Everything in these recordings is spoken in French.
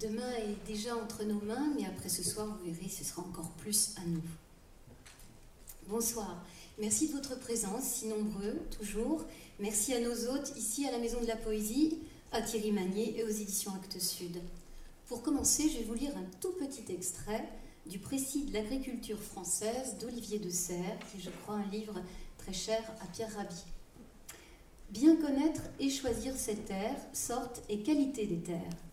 Demain est déjà entre nos mains, mais après ce soir, vous verrez, ce sera encore plus à nous. Bonsoir. Merci de votre présence, si nombreux, toujours. Merci à nos hôtes ici à la Maison de la Poésie, à Thierry Magnier et aux éditions Actes Sud. Pour commencer, je vais vous lire un tout petit extrait du précis de l'agriculture française d'Olivier de Serres, qui je crois, un livre très cher à Pierre Rabhi. Bien connaître et choisir ses terres, sorte et qualité des terres.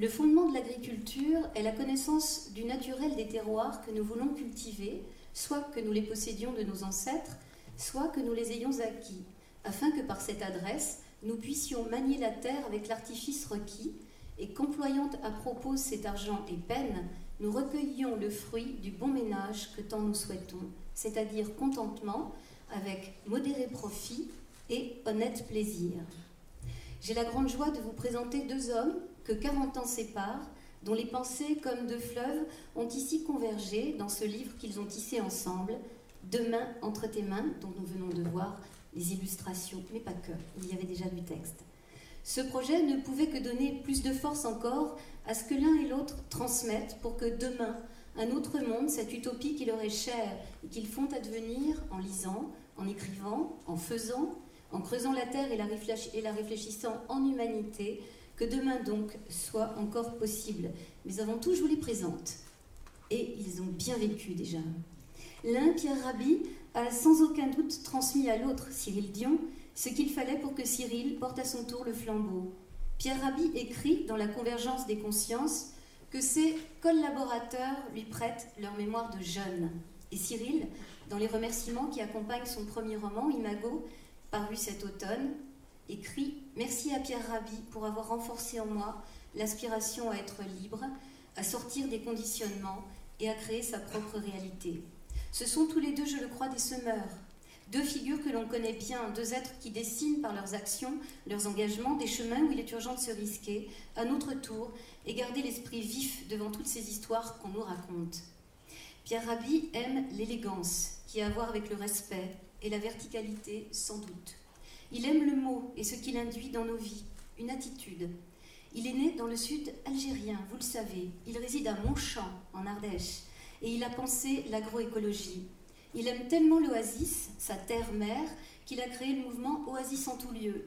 Le fondement de l'agriculture est la connaissance du naturel des terroirs que nous voulons cultiver, soit que nous les possédions de nos ancêtres, soit que nous les ayons acquis, afin que par cette adresse, nous puissions manier la terre avec l'artifice requis, et qu'employant à propos cet argent et peine, nous recueillions le fruit du bon ménage que tant nous souhaitons, c'est-à-dire contentement, avec modéré profit et honnête plaisir. J'ai la grande joie de vous présenter deux hommes que 40 ans séparent, dont les pensées, comme deux fleuves, ont ici convergé dans ce livre qu'ils ont tissé ensemble, Demain entre tes mains, dont nous venons de voir les illustrations, mais pas que, il y avait déjà du texte. Ce projet ne pouvait que donner plus de force encore à ce que l'un et l'autre transmettent pour que demain, un autre monde, cette utopie qui leur est chère et qu'ils font advenir en lisant, en écrivant, en faisant, en creusant la terre et la, réfléchissant en humanité, que demain donc soit encore possible. Mais avant tout, je vous les présente. Et ils ont bien vécu déjà. L'un, Pierre Rabhi, a sans aucun doute transmis à l'autre, Cyril Dion, ce qu'il fallait pour que Cyril porte à son tour le flambeau. Pierre Rabhi écrit dans La Convergence des consciences que ses collaborateurs lui prêtent leur mémoire de jeune. Et Cyril, dans les remerciements qui accompagnent son premier roman, Imago, paru cet automne, écrit Merci à Pierre Rabhi pour avoir renforcé en moi l'aspiration à être libre, à sortir des conditionnements et à créer sa propre réalité. Ce sont tous les deux, je le crois, des semeurs, deux figures que l'on connaît bien, deux êtres qui dessinent par leurs actions, leurs engagements, des chemins où il est urgent de se risquer, à notre tour, et garder l'esprit vif devant toutes ces histoires qu'on nous raconte. Pierre Rabhi aime l'élégance, qui a à voir avec le respect, et la verticalité, sans doute. Il aime le mot et ce qu'il induit dans nos vies, une attitude. Il est né dans le sud algérien, vous le savez. Il réside à Montchamp, en Ardèche, et il a pensé l'agroécologie. Il aime tellement l'oasis, sa terre-mère, qu'il a créé le mouvement Oasis en tout lieu,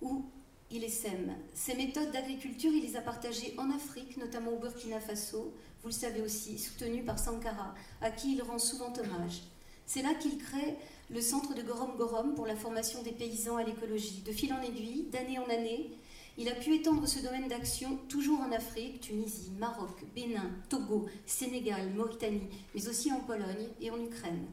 où il sème. Ses méthodes d'agriculture, il les a partagées en Afrique, notamment au Burkina Faso, vous le savez aussi, soutenu par Sankara, à qui il rend souvent hommage. C'est là qu'il crée le centre de Gorom Gorom pour la formation des paysans à l'écologie. De fil en aiguille, d'année en année, il a pu étendre ce domaine d'action toujours en Afrique, Tunisie, Maroc, Bénin, Togo, Sénégal, Mauritanie, mais aussi en Pologne et en Ukraine.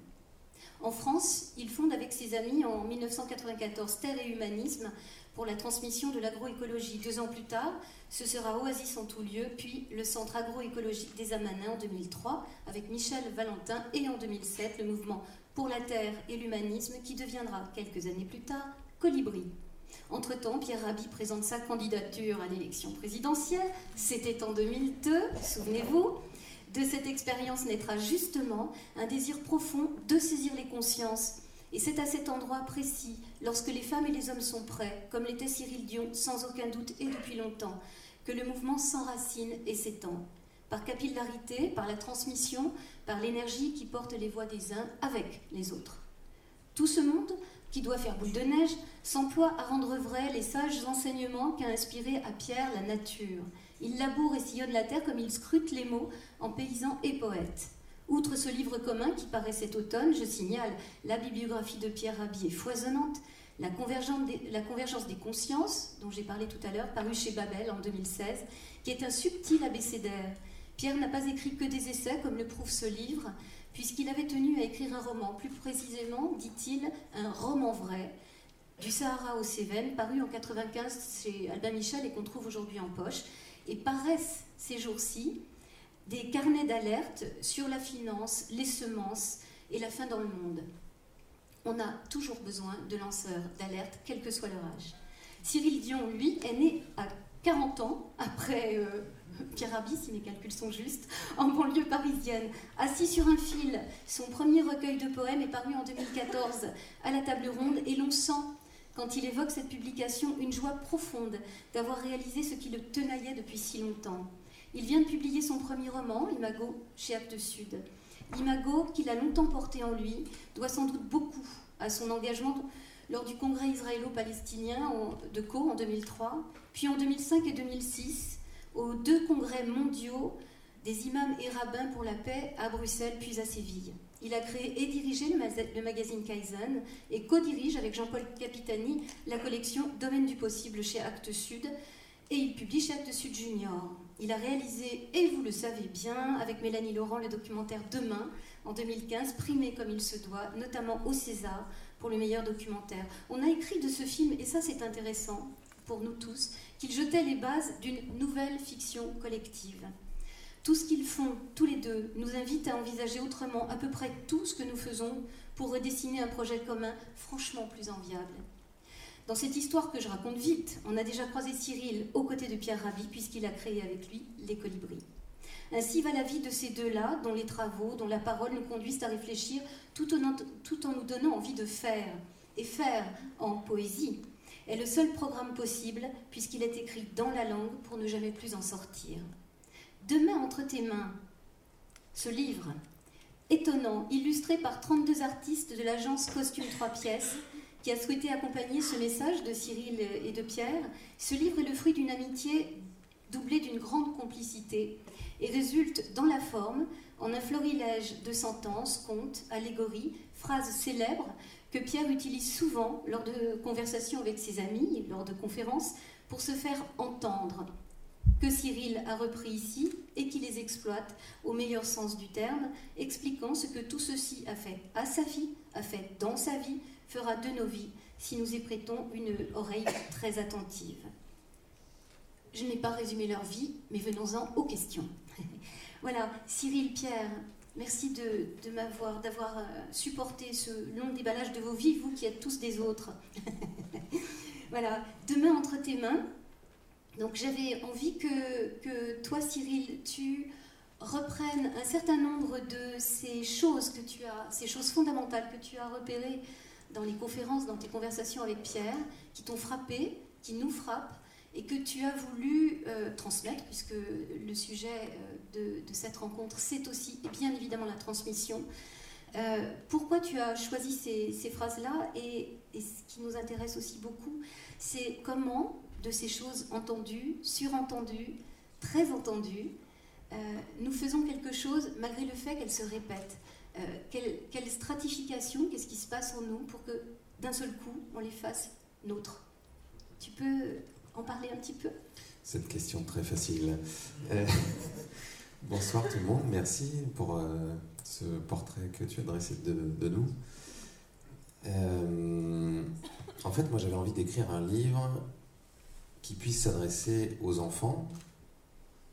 En France, il fonde avec ses amis en 1994 Terre et Humanisme pour la transmission de l'agroécologie. Deux ans plus tard, ce sera Oasis en tout lieu, puis le Centre agroécologique des Amanins en 2003 avec Michel Valentin et en 2007 le mouvement pour la Terre et l'humanisme qui deviendra quelques années plus tard Colibri. Entre-temps, Pierre Rabhi présente sa candidature à l'élection présidentielle. C'était en 2002, souvenez-vous. De cette expérience naîtra justement un désir profond de saisir les consciences. Et c'est à cet endroit précis, lorsque les femmes et les hommes sont prêts, comme l'était Cyril Dion, sans aucun doute et depuis longtemps, que le mouvement s'enracine et s'étend. Par capillarité, par la transmission, par l'énergie qui porte les voix des uns avec les autres. Tout ce monde, qui doit faire boule de neige, s'emploie à rendre vrai les sages enseignements qu'a inspiré à Pierre la nature. Il laboure et sillonne la terre comme il scrute les mots en paysan et poète. Outre ce livre commun qui paraît cet automne, je signale la bibliographie de Pierre Rabhi foisonnante, la convergence, des, la convergence des consciences, dont j'ai parlé tout à l'heure, paru chez Babel en 2016, qui est un subtil abécédaire. Pierre n'a pas écrit que des essais, comme le prouve ce livre, puisqu'il avait tenu à écrire un roman, plus précisément, dit-il, un roman vrai, du Sahara aux Cévennes, paru en 95 chez Albin Michel et qu'on trouve aujourd'hui en poche, et paraissent ces jours-ci des carnets d'alerte sur la finance, les semences et la faim dans le monde. On a toujours besoin de lanceurs d'alerte, quel que soit leur âge. Cyril Dion, lui, est né à 40 ans après euh, Pierre Rabhi, si mes calculs sont justes, en banlieue parisienne. Assis sur un fil, son premier recueil de poèmes est paru en 2014 à la table ronde et l'on sent, quand il évoque cette publication, une joie profonde d'avoir réalisé ce qui le tenaillait depuis si longtemps. Il vient de publier son premier roman, Imago, chez Actes Sud. Imago, qu'il a longtemps porté en lui, doit sans doute beaucoup à son engagement lors du congrès israélo-palestinien de Co en 2003, puis en 2005 et 2006, aux deux congrès mondiaux des imams et rabbins pour la paix à Bruxelles puis à Séville. Il a créé et dirigé le magazine Kaizen et co-dirige avec Jean-Paul Capitani la collection Domaine du possible chez Actes Sud et il publie chez Actes Sud Junior. Il a réalisé, et vous le savez bien, avec Mélanie Laurent, le documentaire Demain en 2015, primé comme il se doit, notamment au César pour le meilleur documentaire. On a écrit de ce film, et ça c'est intéressant pour nous tous, qu'il jetait les bases d'une nouvelle fiction collective. Tout ce qu'ils font, tous les deux, nous invite à envisager autrement à peu près tout ce que nous faisons pour redessiner un projet commun franchement plus enviable. Dans cette histoire que je raconte vite, on a déjà croisé Cyril aux côtés de Pierre Rabhi, puisqu'il a créé avec lui les colibris. Ainsi va la vie de ces deux-là, dont les travaux, dont la parole nous conduisent à réfléchir tout en, nous donnant envie de faire. Et faire en poésie est le seul programme possible, puisqu'il est écrit dans la langue pour ne jamais plus en sortir. Demain entre tes mains, ce livre, étonnant, illustré par 32 artistes de l'agence Costume 3 pièces, qui a souhaité accompagner ce message de Cyril et de Pierre. Ce livre est le fruit d'une amitié doublée d'une grande complicité et résulte dans la forme en un florilège de sentences, contes, allégories, phrases célèbres que Pierre utilise souvent lors de conversations avec ses amis, lors de conférences, pour se faire entendre, que Cyril a repris ici et qui les exploite au meilleur sens du terme, expliquant ce que tout ceci a fait à sa vie, a fait dans sa vie, fera de nos vies si nous y prêtons une oreille très attentive. Je n'ai pas résumé leur vie, mais venons-en aux questions. voilà, Cyril, Pierre, merci de, m'avoir, d'avoir euh, supporté ce long déballage de vos vies, vous qui êtes tous des autres. voilà, demain entre tes mains. Donc j'avais envie que, que toi, Cyril, tu reprennes un certain nombre de ces choses que tu as, ces choses fondamentales que tu as repérées dans les conférences, dans tes conversations avec Pierre, qui t'ont frappé, qui nous frappent, et que tu as voulu euh, transmettre, puisque le sujet euh, de, cette rencontre, c'est aussi, bien évidemment, la transmission. Euh, pourquoi tu as choisi ces, phrases-là et, ce qui nous intéresse aussi beaucoup, c'est comment, de ces choses entendues, surentendues, très entendues, nous faisons quelque chose malgré le fait qu'elles se répètent. Euh, quelle, stratification, qu'est-ce qui se passe en nous pour que d'un seul coup, on les fasse nôtres? Tu peux parler un petit peu Cette question très facile. Euh, bonsoir tout le monde, merci pour euh, ce portrait que tu as dressé de, nous. en fait, moi j'avais envie d'écrire un livre qui puisse s'adresser aux enfants,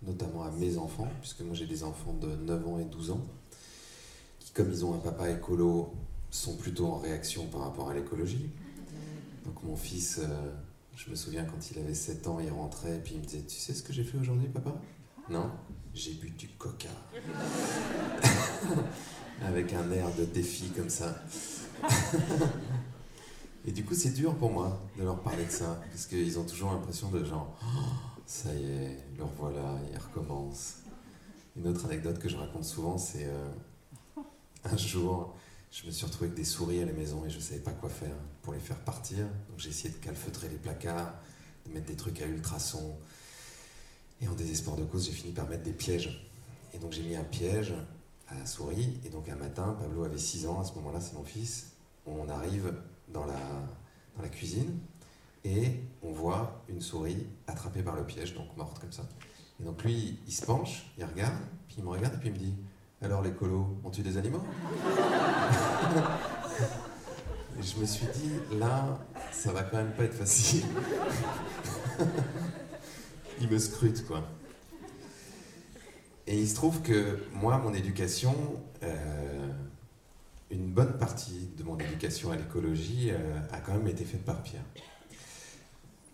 notamment à mes enfants, puisque moi j'ai des enfants de 9 ans et 12 ans comme ils ont un papa écolo, sont plutôt en réaction par rapport à l'écologie. Donc mon fils, euh, je me souviens quand il avait 7 ans, il rentrait puis il me disait Tu sais ce que j'ai fait aujourd'hui, papa? Non? J'ai bu du coca. Avec un air de défi comme ça. et du coup, c'est dur pour moi de leur parler de ça, parce qu'ils ont toujours l'impression de genre oh, Ça y est, leur voilà, ils recommencent. Une autre anecdote que je raconte souvent, c'est. Euh, un jour, je me suis retrouvé avec des souris à la maison et je ne savais pas quoi faire pour les faire partir. Donc j'ai essayé de calfeutrer les placards, de mettre des trucs à ultrasons. Et en désespoir de cause, j'ai fini par mettre des pièges. Et donc j'ai mis un piège à la souris. Et donc un matin, Pablo avait 6 ans, à ce moment-là, c'est mon fils. On arrive dans la, dans la cuisine et on voit une souris attrapée par le piège, donc morte comme ça. Et donc lui, il se penche, il regarde, puis il me regarde et puis il me dit alors les colos, ont tu des animaux? Et je me suis dit, là, ça va quand même pas être facile. il me scrute, quoi. Et il se trouve que moi, mon éducation, euh, une bonne partie de mon éducation à l'écologie euh, a quand même été faite par Pierre.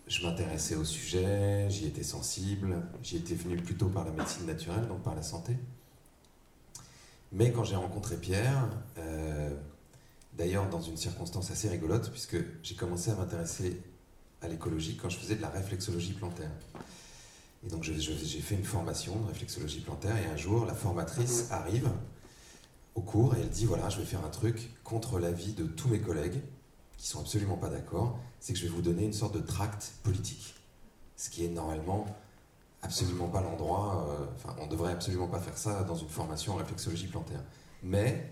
Je m'intéressais au sujet, j'y étais sensible, j'y étais venu plutôt par la médecine naturelle, donc par la santé. Mais quand j'ai rencontré Pierre, euh, d'ailleurs dans une circonstance assez rigolote, puisque j'ai commencé à m'intéresser à l'écologie quand je faisais de la réflexologie plantaire. Et donc j'ai fait une formation de réflexologie plantaire et un jour la formatrice arrive au cours et elle dit voilà je vais faire un truc contre l'avis de tous mes collègues qui sont absolument pas d'accord, c'est que je vais vous donner une sorte de tract politique. Ce qui est normalement absolument pas l'endroit, euh, enfin on devrait absolument pas faire ça dans une formation en réflexologie plantaire. Mais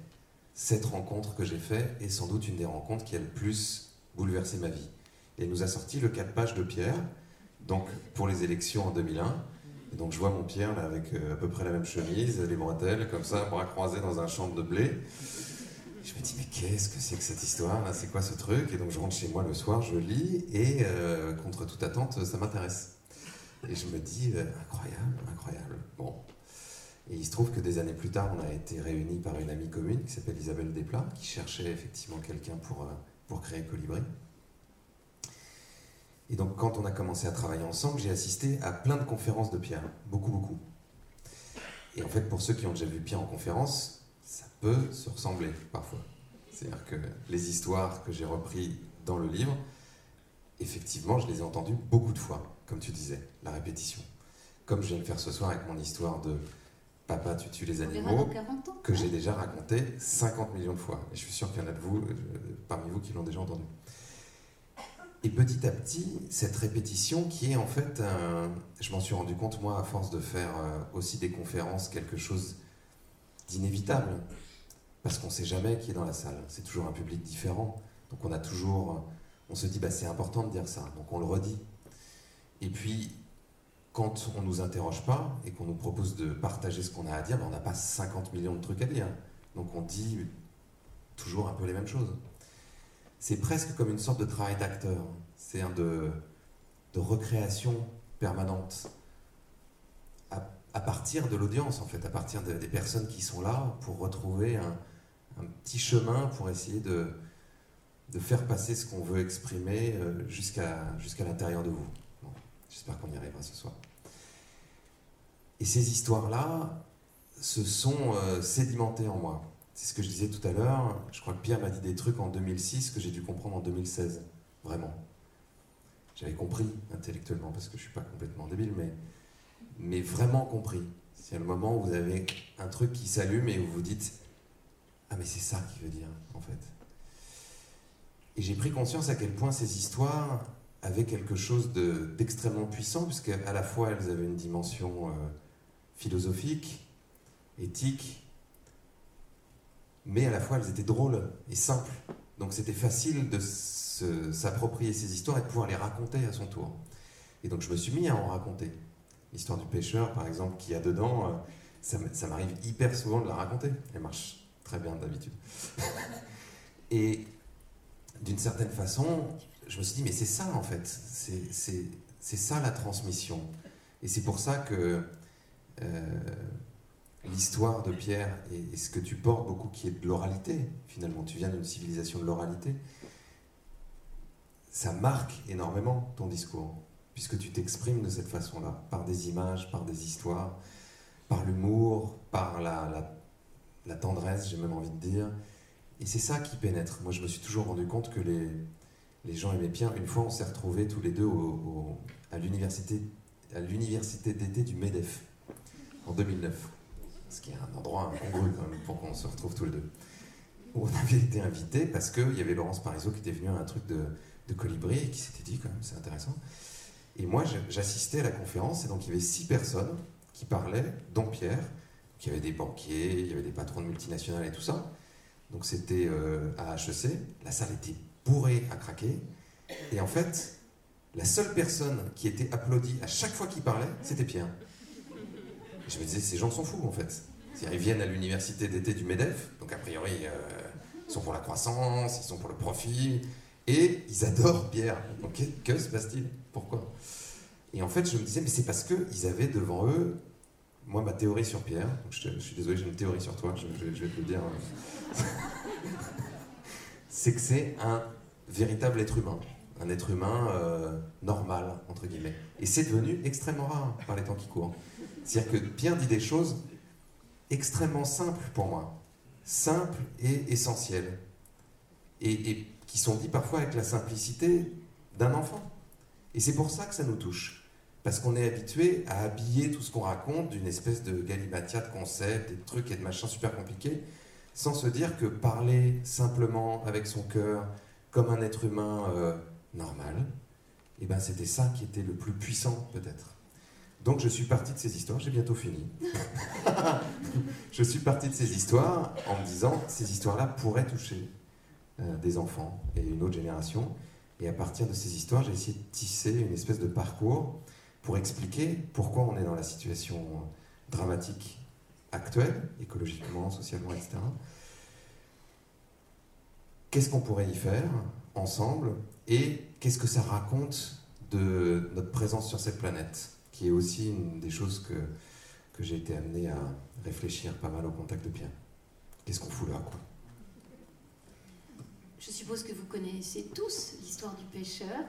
cette rencontre que j'ai faite est sans doute une des rencontres qui a le plus bouleversé ma vie. Et elle nous a sorti le 4 pages de Pierre, donc pour les élections en 2001. Et donc je vois mon Pierre là avec euh, à peu près la même chemise, les bretelles, comme ça, bras croisés dans un champ de blé. Je me dis mais qu'est-ce que c'est que cette histoire là? C'est quoi ce truc? Et donc je rentre chez moi le soir, je lis et euh, contre toute attente, ça m'intéresse. Et je me dis euh, incroyable, incroyable. Bon. Et il se trouve que des années plus tard, on a été réunis par une amie commune qui s'appelle Isabelle Desplats, qui cherchait effectivement quelqu'un pour, pour créer Colibri. Et donc, quand on a commencé à travailler ensemble, j'ai assisté à plein de conférences de Pierre, beaucoup, beaucoup. Et en fait, pour ceux qui ont déjà vu Pierre en conférence, ça peut se ressembler parfois. C'est-à-dire que les histoires que j'ai reprises dans le livre, effectivement, je les ai entendues beaucoup de fois, comme tu disais, la répétition. Comme je viens de faire ce soir avec mon histoire de Papa, tu tues les animaux, que j'ai déjà raconté 50 millions de fois. Et je suis sûr qu'il y en a de vous, euh, parmi vous qui l'ont déjà entendu. Et petit à petit, cette répétition qui est en fait, je m'en suis rendu compte moi à force de faire euh, aussi des conférences, quelque chose d'inévitable. Parce qu'on ne sait jamais qui est dans la salle. C'est toujours un public différent. Donc on a toujours, on se dit, bah, c'est important de dire ça. Donc on le redit. Et puis, quand on ne nous interroge pas et qu'on nous propose de partager ce qu'on a à dire, bah, on n'a pas 50 millions de trucs à dire. Donc on dit toujours un peu les mêmes choses c'est presque comme une sorte de travail d'acteur. C'est un de, de recréation permanente. À, partir de l'audience, en fait, à partir des personnes qui sont là pour retrouver un, petit chemin pour essayer de, faire passer ce qu'on veut exprimer euh, jusqu'à l'intérieur de vous. J'espère qu'on y arrivera ce soir. Et ces histoires-là se sont euh, sédimentées en moi. C'est ce que je disais tout à l'heure. Je crois que Pierre m'a dit des trucs en 2006 que j'ai dû comprendre en 2016. Vraiment. J'avais compris intellectuellement, parce que je ne suis pas complètement débile, mais, mais vraiment compris. C'est le moment où vous avez un truc qui s'allume et où vous dites Ah, mais c'est ça qu'il veut dire, en fait. Et j'ai pris conscience à quel point ces histoires avaient quelque chose d'extrêmement puissant, puisqu'à la fois elles avaient une dimension euh, philosophique, éthique, mais à la fois elles étaient drôles et simples. Donc c'était facile de s'approprier ces histoires et de pouvoir les raconter à son tour. Et donc je me suis mis à en raconter. L'histoire du pêcheur, par exemple, qui a dedans, euh, ça, m'arrive hyper souvent de la raconter. Elle marche très bien d'habitude. et d'une certaine façon, je me suis dit, mais c'est ça en fait, c'est ça la transmission. Et c'est pour ça que euh, l'histoire de Pierre et, ce que tu portes beaucoup, qui est de l'oralité, finalement, tu viens d'une civilisation de l'oralité, ça marque énormément ton discours, puisque tu t'exprimes de cette façon-là, par des images, par des histoires, par l'humour, par la, la, tendresse, j'ai même envie de dire. Et c'est ça qui pénètre. Moi, je me suis toujours rendu compte que les, les gens aimaient bien. Une fois, on s'est retrouvés tous les deux au, à l'université d'été du MEDEF en 2009 ce qui est un endroit incongru quand pour qu'on se retrouve tous les deux. On avait été invités parce qu'il y avait Laurence Parisot qui était venue à un truc de, de colibri et qui s'était dit quand même c'est intéressant. Et moi j'assistais à la conférence et donc il y avait six personnes qui parlaient, dont Pierre, qui avait des banquiers, il y avait des patrons de multinationales et tout ça. Donc c'était euh, à HEC, la salle était bourrée à craquer. Et en fait, la seule personne qui était applaudie à chaque fois qu'il parlait, c'était Pierre je me disais, ces gens sont fous en fait. Ils viennent à l'université d'été du MEDEF, donc a priori, euh, ils sont pour la croissance, ils sont pour le profit, et ils adorent Pierre. Donc que se passe-t-il? Pourquoi? Et en fait, je me disais, mais c'est parce qu'ils avaient devant eux, moi, ma théorie sur Pierre, je, suis désolé, j'ai une théorie sur toi, je, vais te le dire, c'est que c'est un véritable être humain un être humain euh, normal, entre guillemets. Et c'est devenu extrêmement rare par les temps qui courent. C'est-à-dire que Pierre dit des choses extrêmement simples pour moi, simples et essentielles, et, qui sont dites parfois avec la simplicité d'un enfant. Et c'est pour ça que ça nous touche. Parce qu'on est habitué à habiller tout ce qu'on raconte d'une espèce de galimatia de concepts, de trucs et de machins super compliqués, sans se dire que parler simplement avec son cœur, comme un être humain euh, normal, et eh ben c'était ça qui était le plus puissant peut-être. Donc je suis parti de ces histoires, j'ai bientôt fini. je suis parti de ces histoires en me disant ces histoires-là pourraient toucher euh, des enfants et une autre génération. Et à partir de ces histoires, j'ai essayé de tisser une espèce de parcours pour expliquer pourquoi on est dans la situation dramatique actuelle, écologiquement, socialement, etc. Qu'est-ce qu'on pourrait y faire ensemble et qu'est-ce que ça raconte de notre présence sur cette planète, qui est aussi une des choses que, que j'ai été amené à réfléchir pas mal au contact de Pierre. Qu'est-ce qu'on fout là, quoi? Je suppose que vous connaissez tous l'histoire du pêcheur.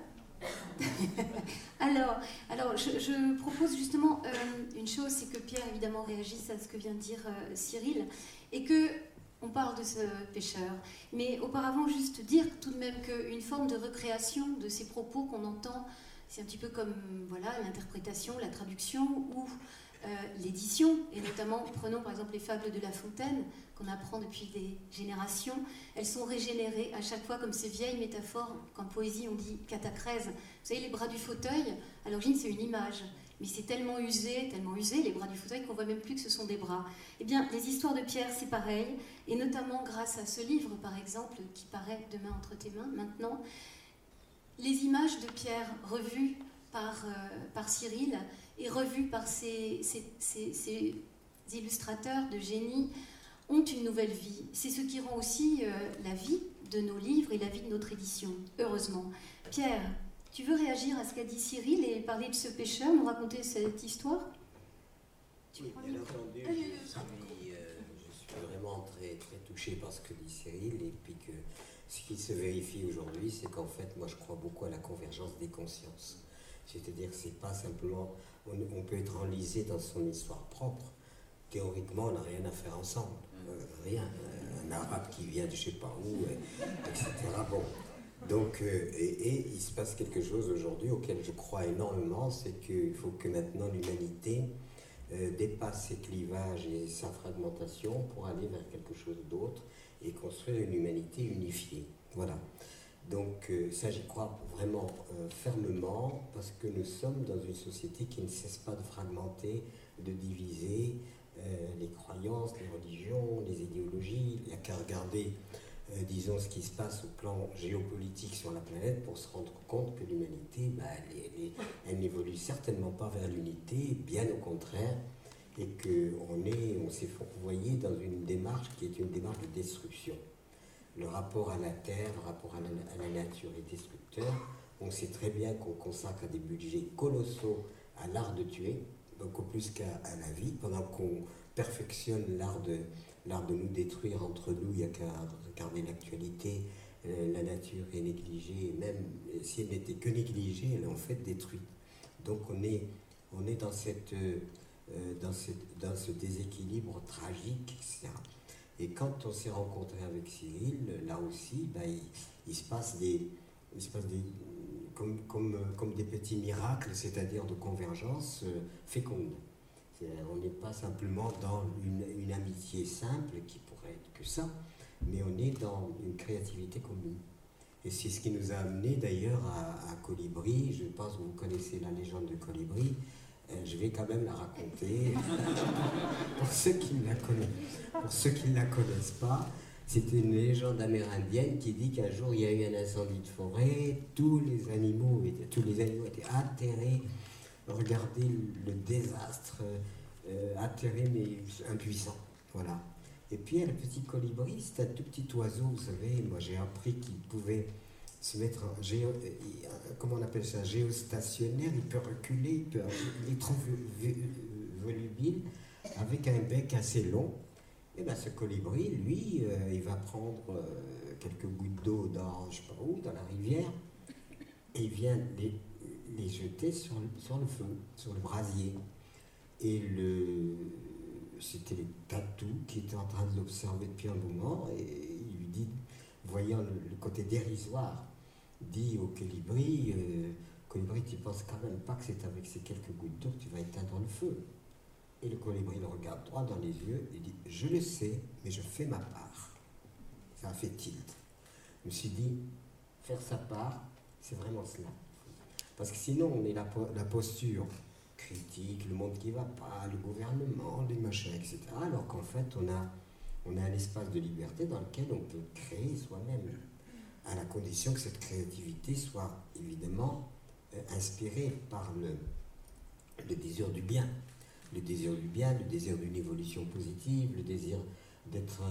alors, alors je, propose justement euh, une chose, c'est que Pierre évidemment réagisse à ce que vient de dire euh, Cyril, et que on parle de ce pêcheur, mais auparavant juste dire tout de même qu'une forme de recréation de ces propos qu'on entend, c'est un petit peu comme voilà l'interprétation, la traduction ou euh, l'édition, et notamment prenons par exemple les fables de La Fontaine qu'on apprend depuis des générations, elles sont régénérées à chaque fois comme ces vieilles métaphores qu'en poésie on dit catacrèse. Vous savez, les bras du fauteuil, à l'origine c'est une image, mais c'est tellement usé, tellement usé les bras du fauteuil qu'on voit même plus que ce sont des bras. Eh bien, les histoires de Pierre, c'est pareil, et notamment grâce à ce livre, par exemple, qui paraît demain entre tes mains, maintenant, les images de Pierre revues par, euh, par Cyril et revues par ces, illustrateurs de génie ont une nouvelle vie. C'est ce qui rend aussi euh, la vie de nos livres et la vie de notre édition, heureusement. Pierre, tu veux réagir à ce qu'a dit Cyril et parler de ce pêcheur, nous raconter cette histoire? Oui, bien entendu, je suis, euh, je suis, vraiment très, très touché par ce que dit Cyril et puis que ce qui se vérifie aujourd'hui, c'est qu'en fait, moi je crois beaucoup à la convergence des consciences. C'est-à-dire que c'est pas simplement, on, on peut être enlisé dans son histoire propre, théoriquement, on n'a rien à faire ensemble. Euh, rien. Un arabe qui vient de je sais pas où, etc. Bon. Donc, euh, et, il se passe quelque chose aujourd'hui auquel je crois énormément, c'est qu'il faut que maintenant l'humanité euh, dépasse ses clivages et sa fragmentation pour aller vers quelque chose d'autre et construire une humanité unifiée. Voilà. Donc ça, j'y crois vraiment fermement parce que nous sommes dans une société qui ne cesse pas de fragmenter, de diviser, euh, les croyances, les religions, les idéologies. Il n'y a qu'à regarder, euh, disons, ce qui se passe au plan géopolitique sur la planète pour se rendre compte que l'humanité, bah, elle, n'évolue certainement pas vers l'unité, bien au contraire, et qu'on on s'est fourvoyé dans une démarche qui est une démarche de destruction. Le rapport à la terre, le rapport à la, nature est destructeur. On sait très bien qu'on consacre des budgets colossaux à l'art de tuer, beaucoup plus qu'à la vie, pendant qu'on perfectionne l'art de, de nous détruire entre nous, il n'y a qu'à regarder l'actualité, euh, la nature est négligée, même si elle n'était que négligée, elle est en fait détruite. Donc on est, on est dans, cette, euh, dans, cette, dans ce déséquilibre tragique, etc. Et quand on s'est rencontré avec Cyril, là aussi, ben, il, se passe des, il se passe des, comme, comme, comme des petits miracles, c'est-à-dire de convergence euh, féconde. On n'est pas simplement dans une, amitié simple qui pourrait être que ça, mais on est dans une créativité commune. Et c'est ce qui nous a amené d'ailleurs à, Colibri. Je pense que vous connaissez la légende de Colibri. Euh, je vais quand même la raconter pour ceux qui ne la connaissent, pas. C'est une légende amérindienne qui dit qu'un jour il y a eu un incendie de forêt, tous les animaux étaient, tous les animaux étaient atterrés. Regardez le désastre, euh, atterré mais impuissant. Voilà. Et puis il y a le petit colibri, c'est un tout petit oiseau, vous savez, moi j'ai appris qu'il pouvait se mettre en géo, comment on appelle ça, géostationnaire, il peut reculer, il, peut, il est trop volubile, avec un bec assez long. Et bien ce colibri, lui, euh, il va prendre euh, quelques gouttes d'eau dans, je sais pas où, dans la rivière, et il vient les, les jeter sur, sur, le feu, sur le brasier. Et le, c'était les tatous qui étaient en train de l'observer depuis un moment, et il lui dit, voyant le, côté dérisoire, dit au colibri, euh, colibri, tu penses quand même pas que c'est avec ces quelques gouttes d'eau que tu vas éteindre le feu. Et le colibri le regarde droit dans les yeux et dit Je le sais, mais je fais ma part. Ça a fait tilt. Je me suis dit Faire sa part, c'est vraiment cela. Parce que sinon, on est la, posture critique, le monde qui va pas, le gouvernement, les machins, etc. Alors qu'en fait, on a, on a un espace de liberté dans lequel on peut créer soi-même, à la condition que cette créativité soit évidemment euh, inspirée par le, désir du bien. Le désir du bien, le désir d'une évolution positive, le désir d'être,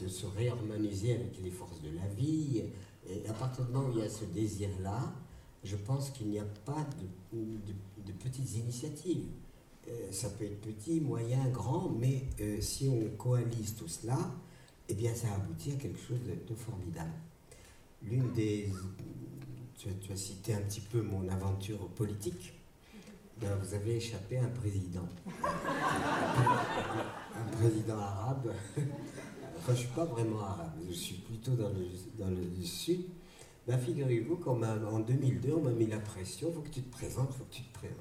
de se réharmoniser avec les forces de la vie. Et à partir du moment où il y a ce désir-là, je pense qu'il n'y a pas de, de, petites initiatives. Euh, ça peut être petit, moyen, grand, mais euh, si on coalise tout cela, eh bien ça aboutit à quelque chose de, formidable. L'une des... Tu, tu, as cité un petit peu mon aventure politique. Ben, vous avez échappé à un président. un président arabe. enfin, je ne suis pas vraiment arabe, je suis plutôt dans le, dans le sud. Ben, figurez-vous qu'en 2002, on m'a mis la pression, il faut que tu te présentes, il faut que tu te présentes.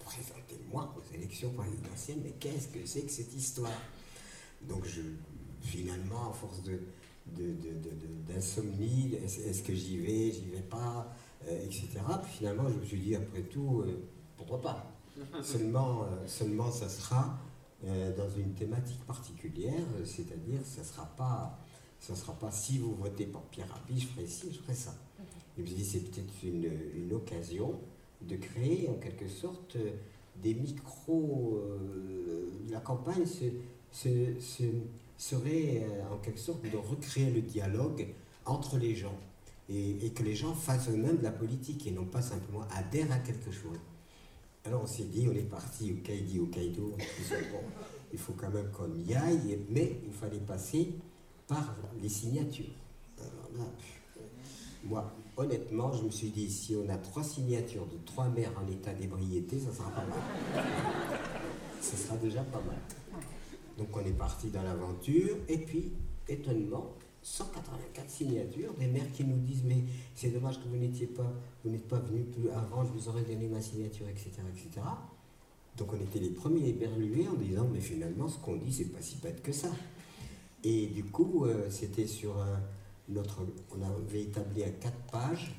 Présentez-moi aux élections présidentielles, mais qu'est-ce que c'est que cette histoire? Donc je, finalement, à force de, d'insomnie, est-ce que j'y vais, j'y vais pas, euh, etc. Puis finalement, je me suis dit, après tout, euh, pourquoi pas seulement, euh, seulement, ça sera dans une thématique particulière, c'est-à-dire, ça ne sera pas sera pas si vous votez pour Pierre Rabhi, je ferai ci, je ferai ça. Et je me dis, c'est peut-être une, une, occasion de créer en quelque sorte des micros. La campagne se, serait euh, en quelque sorte de recréer le dialogue entre les gens et, que les gens fassent eux-mêmes de la politique et non pas simplement adhèrent à quelque chose. Alors on s'est dit, on est parti au Kaidi, au Kaido, il faut quand même qu'on y aille, mais il fallait passer par les signatures. moi, honnêtement, je me suis dit, si on a trois signatures de trois maires en état d'ébriété, ça sera pas mal. Ce sera déjà pas mal. Donc on est parti dans l'aventure, et puis, étonnement, 184 signatures, des maires qui nous disent mais c'est dommage que vous n'étiez pas, vous n'êtes pas venu plus avant, je vous aurais donné ma signature, etc., etc. Donc on était les premiers éberlués en disant mais finalement ce qu'on dit c'est pas si bête que ça. Et du coup, euh, c'était sur notre. On avait établi à quatre pages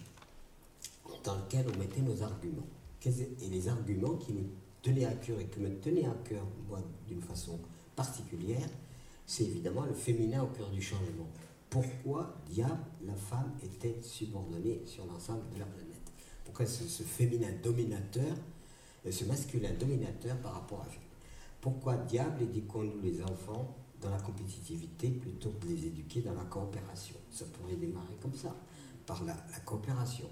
dans lesquelles on mettait nos arguments. Et les arguments qui nous tenaient à cœur et qui me tenaient à cœur, moi, d'une façon particulière, c'est évidemment le féminin au cœur du changement. Pourquoi, diable, la femme était subordonnée sur l'ensemble de la planète? Pourquoi ce, féminin dominateur, euh, ce masculin dominateur par rapport à Pourquoi, diable, éduquons-nous les enfants dans la compétitivité plutôt que de les éduquer dans la coopération? Ça pourrait démarrer comme ça, par la, coopération.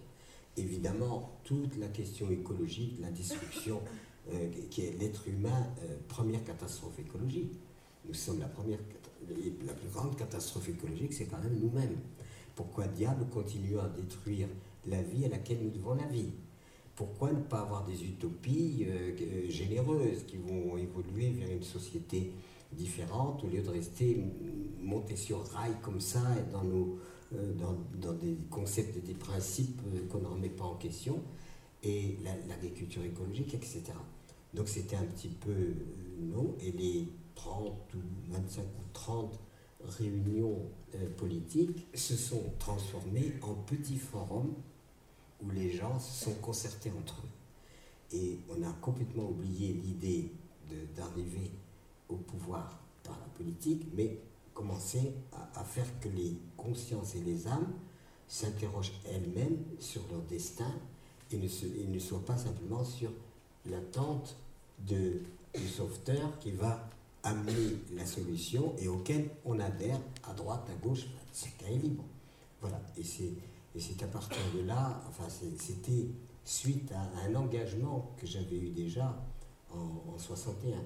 Évidemment, toute la question écologique, la destruction, euh, qui est l'être humain, euh, première catastrophe écologique. Nous sommes la première, la plus grande catastrophe écologique, c'est quand même nous-mêmes. Pourquoi diable continuer à détruire la vie à laquelle nous devons la vie? Pourquoi ne pas avoir des utopies euh, généreuses qui vont évoluer vers une société différentes, au lieu de rester monté sur rail comme ça, et dans, nos, euh, dans, des concepts et des principes qu'on ne remet pas en question, et l'agriculture écologique, etc. Donc c'était un petit peu euh, non, et les 30 ou 25 ou 30 réunions politiques se sont transformées en petits forums où les gens se sont concertés entre eux. Et on a complètement oublié l'idée d'arriver au pouvoir par la politique, mais commencer à, faire que les consciences et les âmes s'interrogent elles-mêmes sur leur destin et ne, se, ne soient pas simplement sur l'attente du sauveteur qui va amener la solution et auquel on adhère à droite, à gauche, chacun est libre. Voilà, et c'est, à partir de là, enfin c'était suite à un engagement que j'avais eu déjà en, en 61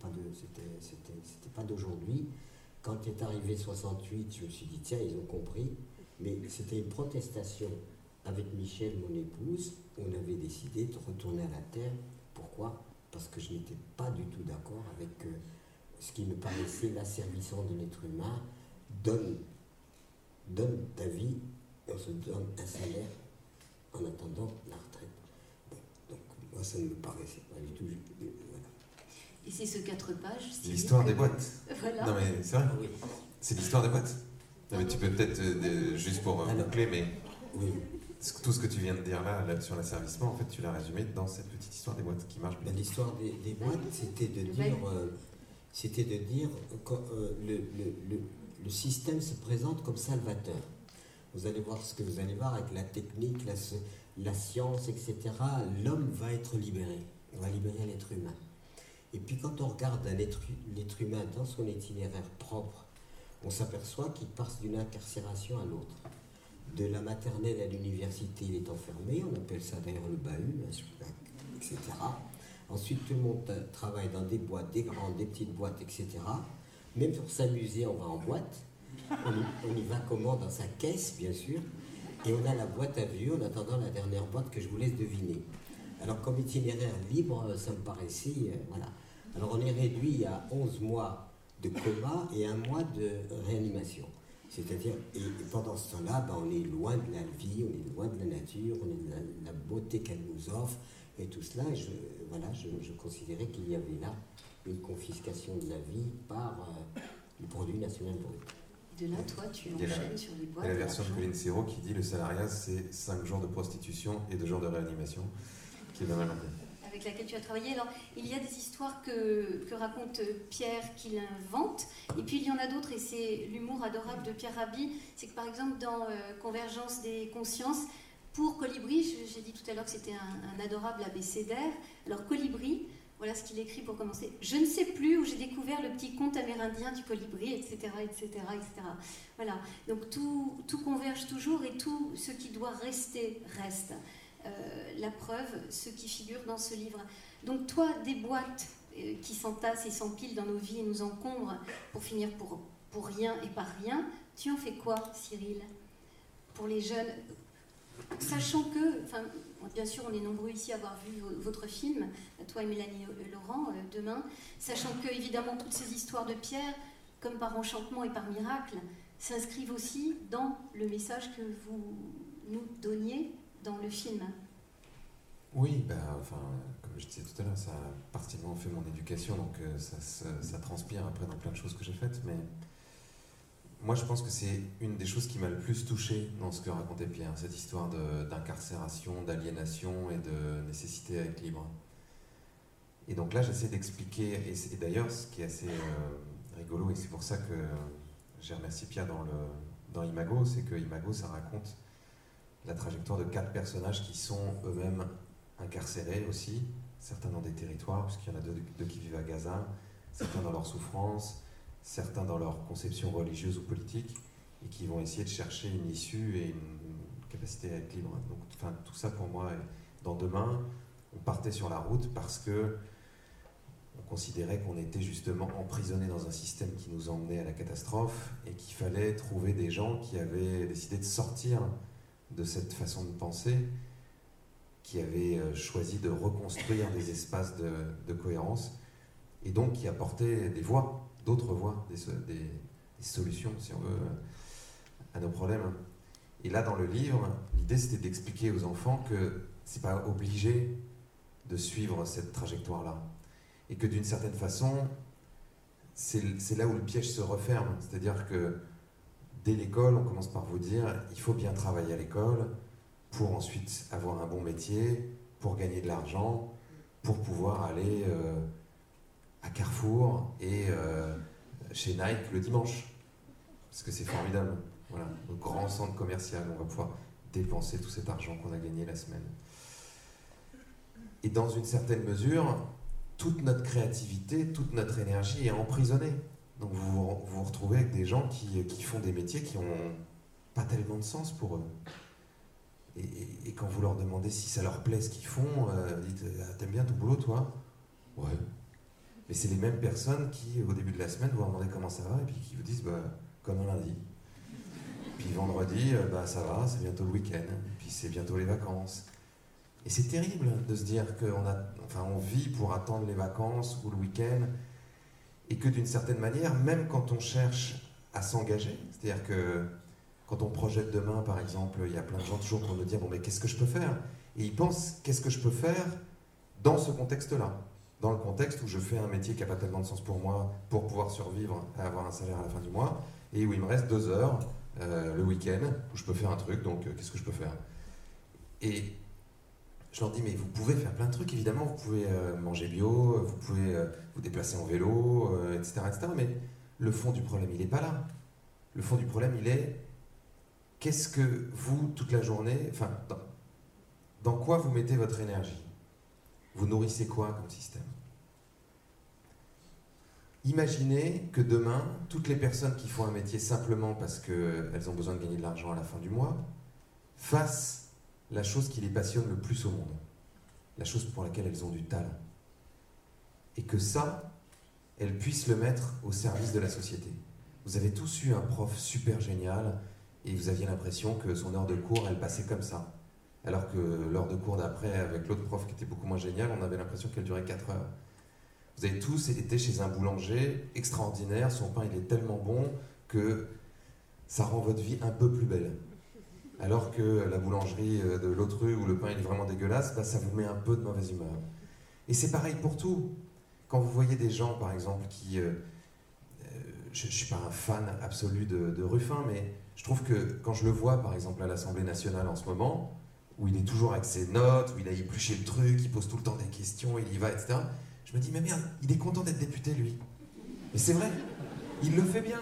pas de, c'était, pas d'aujourd'hui. Quand est arrivé 68, je me suis dit, tiens, ils ont compris. Mais c'était une protestation avec Michel, mon épouse. On avait décidé de retourner à la terre. Pourquoi Parce que je n'étais pas du tout d'accord avec euh, ce qui me paraissait l'asservissement de l'être humain. Donne, donne ta vie et on se donne un salaire en attendant la retraite. moi, ça ne me paraissait pas du tout. Et c'est ce quatre pages. L'histoire des boîtes. Voilà. Non mais c'est vrai. Ah oui. C'est l'histoire des boîtes. Non, mais tu peux peut-être, euh, juste pour euh, boucler, mais Oui. Tout ce que tu viens de dire là, là, sur l'asservissement, en fait, tu l'as résumé dans cette petite histoire des boîtes qui marche bien. Ben, L'histoire des, des boîtes, c'était de dire, euh, c'était de dire que euh, le, le- le- le système se présente comme salvateur. Vous allez voir ce que vous allez voir avec la technique, la, la science, etc. L'homme va être libéré. On va libérer l'être humain. Et puis quand on regarde un être hu- l'être humain dans son itinéraire propre, on s'aperçoit qu'il passe d'une incarcération à l'autre. De la maternelle à l'université, il est enfermé, on appelle ça d'ailleurs le bahut, hein, etc. Ensuite, tout le monde travaille dans des boîtes, des grandes, des petites boîtes, etc. Même pour s'amuser, on va en boîte. On y, on y va comment? Dans sa caisse, bien sûr. Et on a la boîte à vue en attendant la dernière boîte que je vous laisse deviner. Alors, comme itinéraire libre, euh, ça me paraissait. euh, voilà. Alors, on est réduit à 11 mois de coma et un mois de réanimation. C'est-à-dire, et, et pendant ce temps-là, ben, on est loin de la vie, on est loin de la nature, on est de la, la beauté qu'elle nous offre et tout cela. Et je, voilà, je, je considérais qu'il y avait là une confiscation de la vie par euh, le produit national brut. Et de là, toi, tu Il la- enchaînes sur les Il boîtes. y a la version de. Colin Serrault qui dit le salariat, c'est 5 jours de prostitution et 2 jours de réanimation, qui est pas mal. Avec laquelle tu as travaillé. Alors, il y a des histoires que, raconte Pierre qu'il invente, et puis il y en a d'autres, et c'est l'humour adorable de Pierre Rabhi. C'est que par exemple, dans euh, Convergence des consciences, pour Colibri, j'ai dit tout à l'heure que c'était un, un adorable abécédaire. Alors, Colibri, voilà ce qu'il écrit pour commencer. Je ne sais plus où j'ai découvert le petit conte amérindien du colibri, etc., etc., etc. Voilà. Donc tout converge toujours et tout ce qui doit rester reste. Euh, la preuve, ce qui figure dans ce livre. Donc toi, des boîtes euh, qui s'entassent et s'empilent dans nos vies et nous encombrent pour finir pour, pour rien et par rien, tu en fais quoi, Cyril Pour les jeunes, sachant que, bien sûr, on est nombreux ici à avoir vu vo- votre film, toi et Mélanie euh, Laurent, demain, sachant que, évidemment, toutes ces histoires de Pierre, comme par enchantement et par miracle, s'inscrivent aussi dans le message que vous nous donniez dans le film. Oui, bah, enfin, comme je disais tout à l'heure, ça a partiellement fait mon éducation, donc euh, ça, transpire après dans plein de choses que j'ai faites. Mais moi, je pense que c'est une des choses qui m'a le plus touché dans ce que racontait Pierre, cette histoire d'incarcération, d'aliénation et de nécessité à être libre. Et donc là, j'essaie d'expliquer, et d'ailleurs, ce qui est assez euh, rigolo, et c'est pour ça que j'ai remercié Pierre dans, le, dans Imago, c'est que Imago, ça raconte la trajectoire de quatre personnages qui sont eux-mêmes incarcérés aussi, certains dans des territoires, puisqu'il y en a deux, qui vivent à Gaza, certains dans leur souffrance, certains dans leur conception religieuse ou politique, et qui vont essayer de chercher une issue et une capacité à être libre. Donc, enfin, tout ça pour moi, dans demain, on partait sur la route parce que on considérait qu'on était justement emprisonné dans un système qui nous emmenait à la catastrophe et qu'il fallait trouver des gens qui avaient décidé de sortir de cette façon de penser, qui avaient euh, choisi de reconstruire des espaces de, cohérence et donc qui apportaient des voies, d'autres voies, des, so- des- des solutions, si on veut, à nos problèmes. Et là, dans le livre, l'idée c'était d'expliquer aux enfants que c'est pas obligé de suivre cette trajectoire-là. Et que d'une certaine façon, c'est là où le piège se referme. C'est-à-dire que dès l'école, on commence par vous dire il faut bien travailler à l'école pour ensuite avoir un bon métier, pour gagner de l'argent, pour pouvoir aller euh, à Carrefour et euh, chez Nike le dimanche. Parce que c'est formidable. Voilà, au grand centre commercial, on va pouvoir dépenser tout cet argent qu'on a gagné la semaine. Et dans une certaine mesure, toute notre créativité, toute notre énergie est emprisonnée. Donc vous vous retrouvez avec des gens qui, qui font des métiers qui n'ont pas tellement de sens pour eux. Et, et- et quand vous leur demandez si ça leur plaît ce qu'ils font, euh, vous dites Ah, T'aimes bien ton boulot, toi? Ouais. Mais c'est les mêmes personnes qui, au début de la semaine, vous leur demandez comment ça va et puis qui vous disent bah, Comme un lundi. Puis vendredi, euh, bah, ça va, c'est bientôt le week-end. Puis c'est bientôt les vacances. Et c'est terrible de se dire qu'on a, enfin, on vit pour attendre les vacances ou le week-end, et que d'une certaine manière, même quand on cherche à s'engager, c'est-à-dire que quand on projette demain, par exemple, il y a plein de gens toujours pour nous dire bon mais qu'est-ce que je peux faire? Et ils pensent qu'est-ce que je peux faire dans ce contexte-là? Dans le contexte où je fais un métier qui n'a pas tellement de sens pour moi pour pouvoir survivre et avoir un salaire à la fin du mois, et où il me reste deux heures euh, le week-end où je peux faire un truc, donc euh, qu'est-ce que je peux faire? Je leur dis, mais vous pouvez faire plein de trucs, évidemment, vous pouvez euh, manger bio, vous pouvez vous déplacer en vélo, etc., etc. Mais le fond du problème, il n'est pas là. Le fond du problème, il est qu'est-ce que vous, toute la journée, enfin, dans, quoi vous mettez votre énergie? Vous nourrissez quoi comme système? Imaginez que demain, toutes les personnes qui font un métier simplement parce qu'elles ont besoin de gagner de l'argent à la fin du mois, fassent la chose qui les passionne le plus au monde, la chose pour laquelle elles ont du talent. Et que ça, elles puissent le mettre au service de la société. Vous avez tous eu un prof super génial et vous aviez l'impression que son heure de cours, elle passait comme ça. Alors que l'heure de cours d'après, avec l'autre prof qui était beaucoup moins génial, on avait l'impression qu'elle durait 4 heures. Vous avez tous été chez un boulanger extraordinaire, son pain il est tellement bon que ça rend votre vie un peu plus belle. Alors que la boulangerie de l'autre rue où le pain est vraiment dégueulasse, bah, ça vous met un peu de mauvaise humeur. Et c'est pareil pour tout. Quand vous voyez des gens, par exemple, qui... Euh, euh, je ne suis pas un fan absolu de, de Ruffin, mais je trouve que quand je le vois, par exemple, à l'Assemblée nationale en ce moment, où il est toujours avec ses notes, où il a épluché le truc, il pose tout le temps des questions, il y va, etc. Je me dis, mais merde, il est content d'être député, lui. Et c'est vrai, il le fait bien.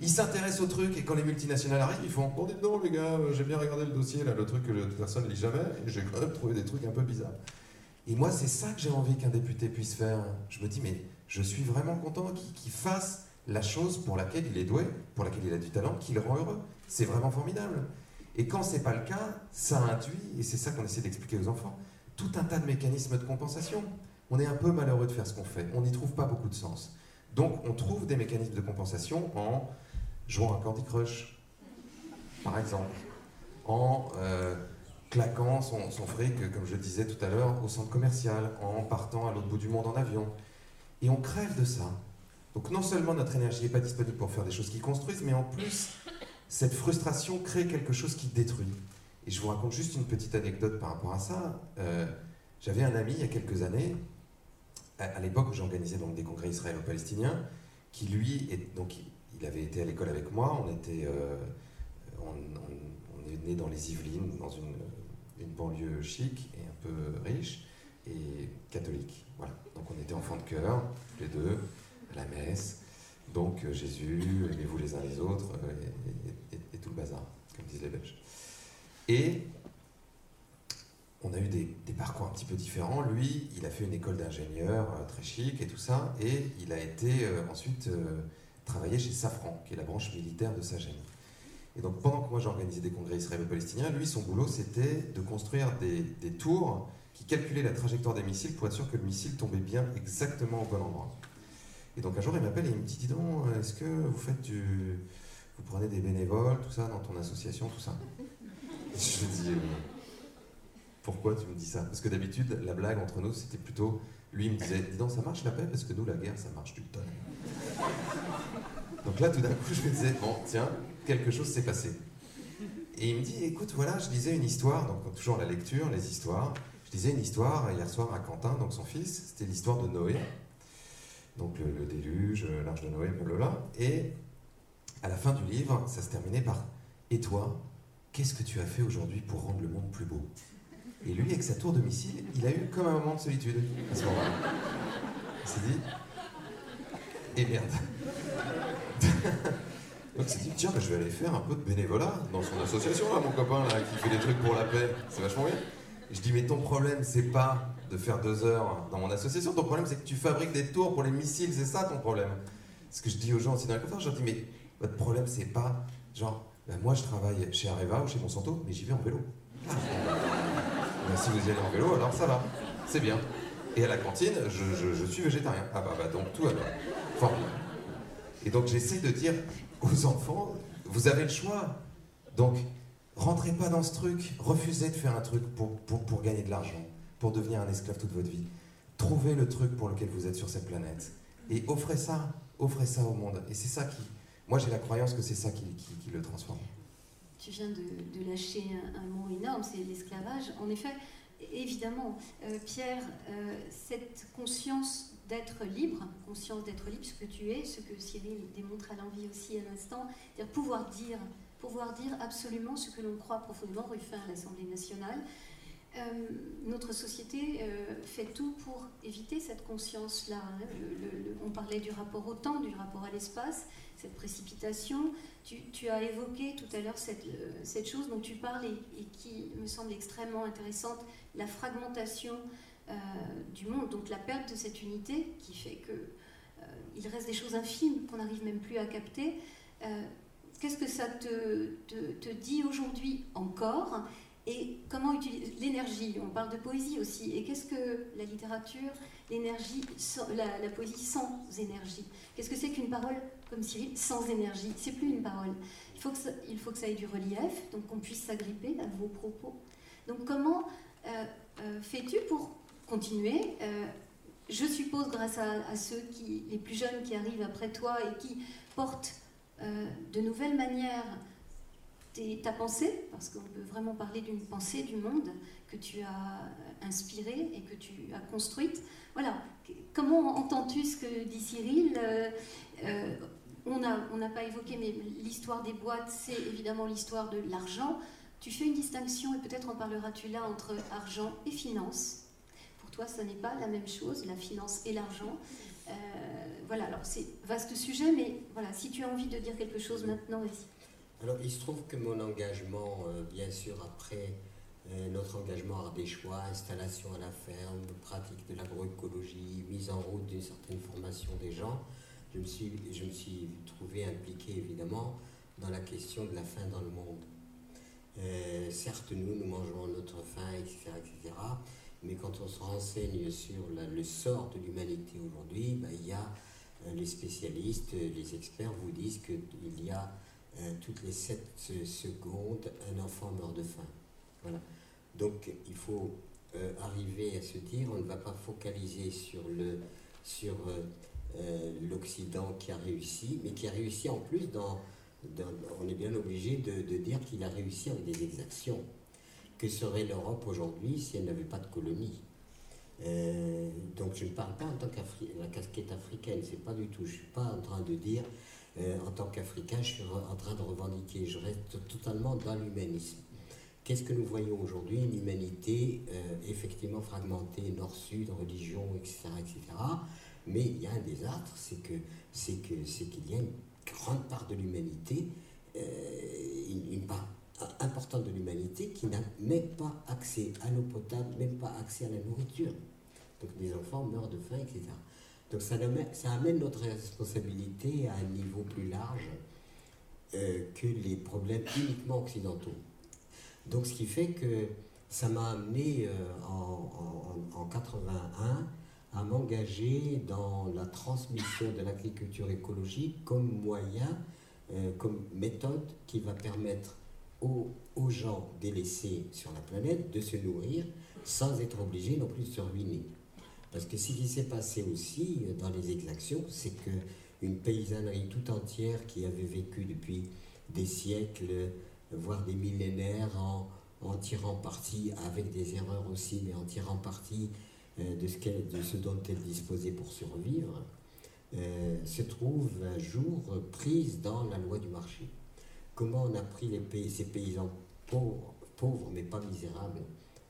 Il s'intéresse au truc et quand les multinationales arrivent, ils font Bon, dites non, les gars, j'ai bien regardé le dossier, là, le truc que personne ne lit jamais, et j'ai quand même trouvé des trucs un peu bizarres. Et moi, c'est ça que j'ai envie qu'un député puisse faire. Je me dis, mais je suis vraiment content qu'il fasse la chose pour laquelle il est doué, pour laquelle il a du talent, qui le rend heureux. C'est vraiment formidable. Et quand c'est pas le cas, ça induit, et c'est ça qu'on essaie d'expliquer aux enfants, tout un tas de mécanismes de compensation on est un peu malheureux de faire ce qu'on fait. On n'y trouve pas beaucoup de sens. Donc on trouve des mécanismes de compensation en jouant à Candy Crush, par exemple, en euh, claquant son, fric, comme je disais tout à l'heure, au centre commercial, en partant à l'autre bout du monde en avion. Et on crève de ça. Donc non seulement notre énergie n'est pas disponible pour faire des choses qui construisent, mais en plus, cette frustration crée quelque chose qui détruit. Et je vous raconte juste une petite anecdote par rapport à ça. Euh, j'avais un ami il y a quelques années à, l'époque où j'organisais donc des congrès israélo-palestiniens, qui lui, est, donc il avait été à l'école avec moi, on était, euh, on, est né dans les Yvelines, dans une, banlieue chic et un peu riche et catholique. Voilà. Donc on était enfants de cœur, les deux, à la messe. Donc euh, Jésus, aimez-vous les uns les autres, euh, et, tout le bazar, comme disent les Belges. Et on a eu des, parcours un petit peu différents. Lui, il a fait une école d'ingénieur très chic et tout ça, et il a été ensuite travailler chez Safran, qui est la branche militaire de Sagem. Et donc pendant que moi j'organisais des congrès israélo-palestiniens, lui, son boulot, c'était de construire des, tours qui calculaient la trajectoire des missiles pour être sûr que le missile tombait bien exactement au bon endroit. Et donc un jour, il m'appelle et il me dit, dis donc, est-ce que vous faites du... Vous prenez des bénévoles, tout ça, dans ton association, tout ça? Je lui dis... Pourquoi tu me dis ça? Parce que d'habitude, la blague entre nous, c'était plutôt. Lui, il me disait Dis donc, ça marche la paix? Parce que nous, la guerre, ça marche du tonne. Donc là, tout d'un coup, je me disais Bon, tiens, quelque chose s'est passé. Et il me dit Écoute, voilà, je lisais une histoire, donc toujours la lecture, les histoires. Je lisais une histoire hier soir à Quentin, donc son fils, c'était l'histoire de Noé. Donc le, déluge, l'arche de Noé, blablabla. Et à la fin du livre, ça se terminait par Et toi, qu'est-ce que tu as fait aujourd'hui pour rendre le monde plus beau? Et lui, avec sa tour de missile, il a eu comme un moment de solitude à ce moment-là. Il s'est dit Et merde Donc il s'est dit Tiens, bah, je vais aller faire un peu de bénévolat dans son association, là, mon copain, là, qui fait des trucs pour la paix. C'est vachement bien. Et je dis Mais ton problème, c'est pas de faire deux heures dans mon association, ton problème, c'est que tu fabriques des tours pour les missiles, c'est ça ton problème. Ce que je dis aux gens aussi dans la conférence, je leur dis Mais votre problème, c'est pas genre, bah, moi je travaille chez Areva ou chez Monsanto, mais j'y vais en vélo. Ben, si vous y allez en vélo, alors ça va, c'est bien. Et à la cantine, je, suis végétarien. Ah bah, bah donc tout alors. Formidable. Et donc j'essaie de dire aux enfants, vous avez le choix. Donc rentrez pas dans ce truc, refusez de faire un truc pour, pour, pour gagner de l'argent, pour devenir un esclave toute votre vie. Trouvez le truc pour lequel vous êtes sur cette planète. Et offrez ça, offrez ça au monde. Et c'est ça qui... Moi j'ai la croyance que c'est ça qui, qui le transforme tu viens de, lâcher un, mot énorme, c'est l'esclavage. En effet, Évidemment, Pierre, cette conscience d'être libre, conscience d'être libre, ce que tu es, ce que Cyril démontre à l'envie aussi à l'instant, c'est-à-dire pouvoir dire, pouvoir dire absolument ce que l'on croit profondément, Ruffin à l'Assemblée nationale. Euh, notre société euh, fait tout pour éviter cette conscience-là. Hein. on parlait du rapport au temps, du rapport à l'espace, cette précipitation. Tu, as évoqué tout à l'heure cette, euh, chose dont tu parles et, qui me semble extrêmement intéressante, la fragmentation du monde. Donc la perte de cette unité qui fait que euh, il reste des choses infimes qu'on n'arrive même plus à capter. Euh, qu'est-ce que ça te, te, dit aujourd'hui encore? Et comment utiliser l'énergie On parle de poésie aussi. Et qu'est-ce que la littérature, l'énergie, la, la, poésie sans énergie? Qu'est-ce que c'est qu'une parole comme Cyril sans énergie? C'est plus une parole. Il faut, que ça, il faut que ça ait du relief, donc qu'on puisse s'agripper à vos propos. Donc comment fais-tu pour continuer. Euh, je suppose grâce à, ceux qui, les plus jeunes qui arrivent après toi et qui portent euh, de nouvelles manières ta pensée, parce qu'on peut vraiment parler d'une pensée du monde que tu as inspirée et que tu as construite. Voilà, comment entends-tu ce que dit Cyril euh, On n'a pas évoqué, mais l'histoire des boîtes, c'est évidemment l'histoire de l'argent. Tu fais une distinction, et peut-être en parleras-tu là, entre argent et finance toi, ce n'est pas la même chose, la finance et l'argent. Euh, voilà, alors c'est vaste sujet, mais voilà, si tu as envie de dire quelque chose maintenant, vas-y. Alors, il se trouve que mon engagement, euh, bien sûr, après euh, notre engagement ardéchois, installation à la ferme, pratique de l'agroécologie, mise en route d'une certaine formation des gens, je me suis, je me suis trouvé impliqué évidemment dans la question de la faim dans le monde. certes, nous, nous mangeons notre faim, etc., etc., mais quand on se renseigne sur le sort de l'humanité aujourd'hui, bah, il y a euh, les spécialistes, les experts vous disent qu'il y a euh, toutes les 7 secondes un enfant meurt de faim. Voilà. Donc il faut euh, arriver à se dire, on ne va pas focaliser sur le sur l'Occident qui a réussi, mais qui a réussi en plus dans, on est bien obligé de dire qu'il a réussi avec des exactions que serait l'Europe aujourd'hui si elle n'avait pas de colonies euh, donc je ne parle pas en tant qu'Africain, casquette africaine, c'est pas du tout. Je ne suis pas en train de dire euh, en tant qu'Africain, je suis en train de revendiquer. Je reste totalement dans l'humanisme. Qu'est-ce que nous voyons aujourd'hui? Une humanité euh, effectivement fragmentée, nord-sud, religion, etc., etc. Mais il y a un désastre, c'est que qu'il y a une grande part de l'humanité, une part importante de l'humanité qui n'a même pas accès à l'eau potable, même pas accès à la nourriture. Donc des enfants meurent de faim, etc. Donc ça, amène notre responsabilité à un niveau plus large euh, que les problèmes uniquement occidentaux. Donc ce qui fait que ça m'a amené euh, en, en, en 81 à m'engager dans la transmission de l'agriculture écologique comme moyen, euh, comme méthode qui va permettre aux, gens délaissés sur la planète de se nourrir sans être obligés non plus de se ruiner. Parce que ce qui s'est passé aussi euh, dans les exactions, c'est que une paysannerie tout entière qui avait vécu depuis des siècles, voire des millénaires, en, tirant parti, avec des erreurs aussi, mais en tirant parti euh, de, ce de, ce dont elle disposait pour survivre, euh, se trouve un jour prise dans la loi du marché comment on a pris les ces paysans pauvres, mais pas misérables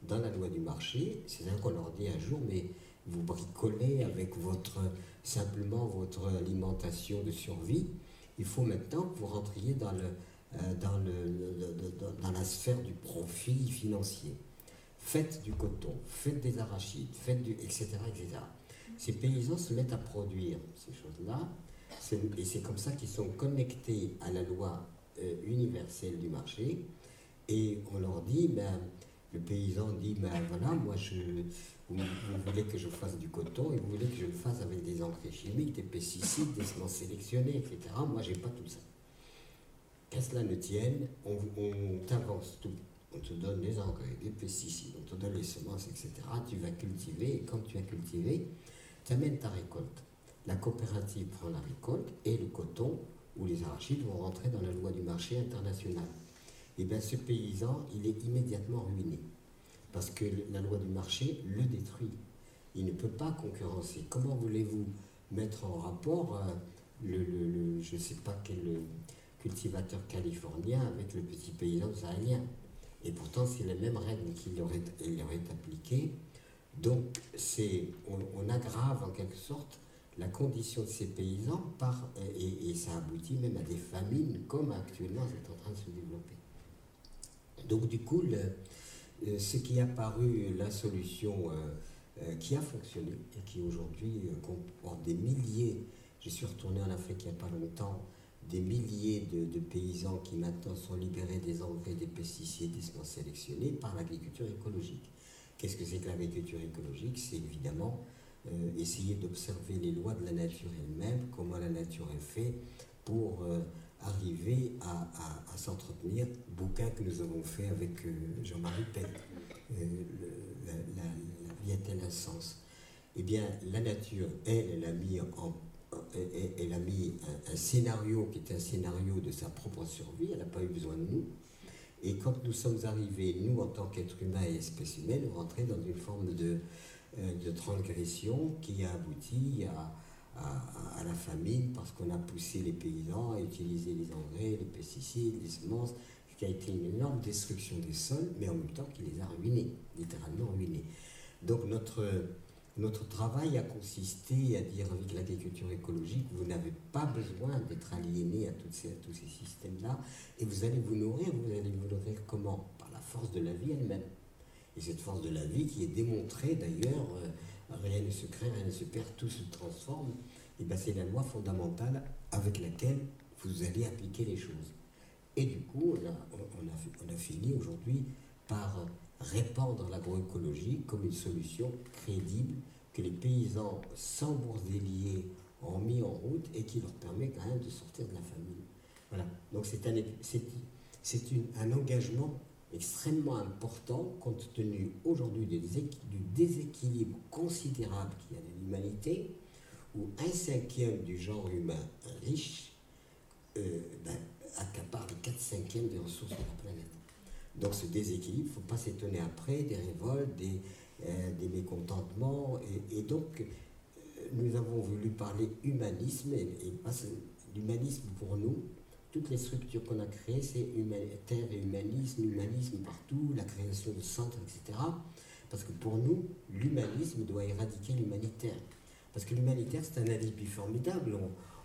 dans la loi du marché? C'est là qu'on leur dit un jour, mais vous bricolez avec votre, simplement votre alimentation de survie. Il faut maintenant que vous rentriez dans, le, euh, dans, le, dans la sphère du profit financier. Faites du coton, faites des arachides, faites du, etc., etc. Ces paysans se mettent à produire ces choses-là, et c'est comme ça qu'ils sont connectés à la loi euh, universelle du marché. Et on leur dit, ben, le paysan dit, ben voilà, moi je, vous, voulez que je fasse du coton et vous voulez que je le fasse avec des engrais chimiques, des pesticides, des semences sélectionnées, etc. Moi j'ai pas tout ça. Qu'à cela ne tienne, on, on t'avance tout. On te donne les engrais, les pesticides, on te donne les semences, etc. Tu vas cultiver et quand tu as cultivé, tu amènes ta récolte. La coopérative prend la récolte et le coton où les arachides vont rentrer dans la loi du marché international. Et eh bien ce paysan, il est immédiatement ruiné. parce que la loi du marché le détruit. Il ne peut pas concurrencer. Comment voulez-vous mettre en rapport euh, le, je ne sais pas quel cultivateur californien avec le petit paysan sahélien Et pourtant, c'est les mêmes règles qu'il aurait appliquées. Donc, c'est, on, aggrave en quelque sorte la condition de ces paysans et, ça aboutit même à des famines comme actuellement c'est en train de se développer. Donc, du coup, euh, ce qui a paru la solution euh, euh, qui a fonctionné et qui aujourd'hui comporte des milliers, je suis retourné en Afrique il n'y a pas longtemps, des milliers de, paysans qui maintenant sont libérés des engrais, des pesticides, des semences sélectionnées par l'agriculture écologique. Qu'est-ce que c'est que l'agriculture écologique? C'est évidemment essayer d'observer les lois de la nature elle-même, comment la nature est faite pour arriver à, s'entretenir, bouquin que nous avons fait avec euh, Jean-Marie Pell, euh, la, vie a-t-elle un sens? Eh bien, la nature, elle, elle a mis, en, elle, a mis un, scénario qui est un scénario de sa propre survie, elle n'a pas eu besoin de nous. Et quand nous sommes arrivés, nous, en tant qu'êtres humains et espèces humaines, rentrer dans une forme de, euh, de transgression qui a abouti à, à, la famine parce qu'on a poussé les paysans à utiliser les engrais, les pesticides, les semences, ce qui a été une énorme destruction des sols, mais en même temps qui les a ruinés, littéralement ruinés. Donc notre, notre travail a consisté à dire avec l'agriculture écologique, vous n'avez pas besoin d'être aliéné à, toutes ces, à tous ces systèmes-là, et vous allez vous nourrir, vous allez vous nourrir comment? Par la force de la vie elle-même. Et cette force de la vie qui est démontrée d'ailleurs euh, rien ne se crée, rien ne se perd, tout se transforme, et ben c'est la loi fondamentale avec laquelle vous allez appliquer les choses. Et du coup, on a, on a, fini aujourd'hui par répandre l'agroécologie comme une solution crédible que les paysans sans bourdelier ont mis en route et qui leur permet quand même de sortir de la famille. Voilà. Donc c'est un, c'est un engagement extrêmement important compte tenu aujourd'hui du déséquilibre considérable qu'il y a dans l'humanité, où un cinquième du genre humain riche euh, ben, accapare les quatre cinquièmes des ressources de la planète. Donc ce déséquilibre, il ne faut pas s'étonner après des révoltes, des, euh, mécontentements. Et, donc, euh, nous avons voulu parler humanisme, et, et l'humanisme pour nous, toutes les structures qu'on a créées, c'est humanitaire et humanisme, humanisme partout, la création de centres, etc. Parce que pour nous, l'humanisme doit éradiquer l'humanitaire. Parce que l'humanitaire, c'est un alibi formidable.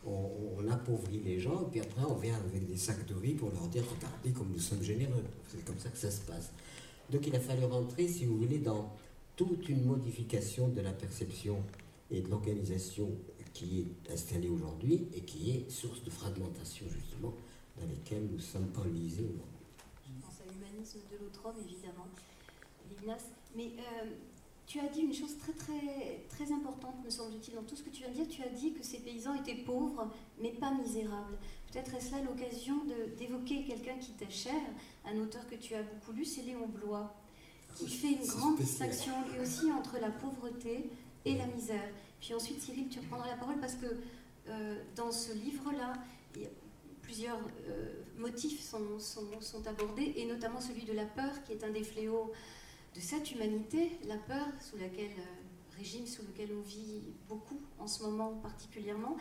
On, appauvrit les gens, et puis après, on vient avec des sacs de riz pour leur dire regardez comme nous sommes généreux. C'est comme ça que ça se passe. Donc il a fallu rentrer, si vous voulez, dans toute une modification de la perception et de l'organisation qui est installée aujourd'hui et qui est source de fragmentation justement dans lesquelles nous sommes enlisés aujourd'hui. Je pense à l'humanisme de l'autre homme évidemment, Lignas. Mais euh, tu as dit une chose très très très importante me semble-t-il dans tout ce que tu viens de dire. Tu as dit que ces paysans étaient pauvres mais pas misérables. Peut-être est-ce là l'occasion d'évoquer quelqu'un qui t'est cher, un auteur que tu as beaucoup lu, c'est Léon Blois, qui fait une grande distinction lui aussi entre la pauvreté et la misère. Puis ensuite, Cyril, tu reprendras la parole parce que euh, dans ce livre-là, plusieurs euh, motifs sont, sont, abordés, et notamment celui de la peur, qui est un des fléaux de cette humanité, la peur sous laquelle, euh, régime sous lequel on vit beaucoup en ce moment particulièrement.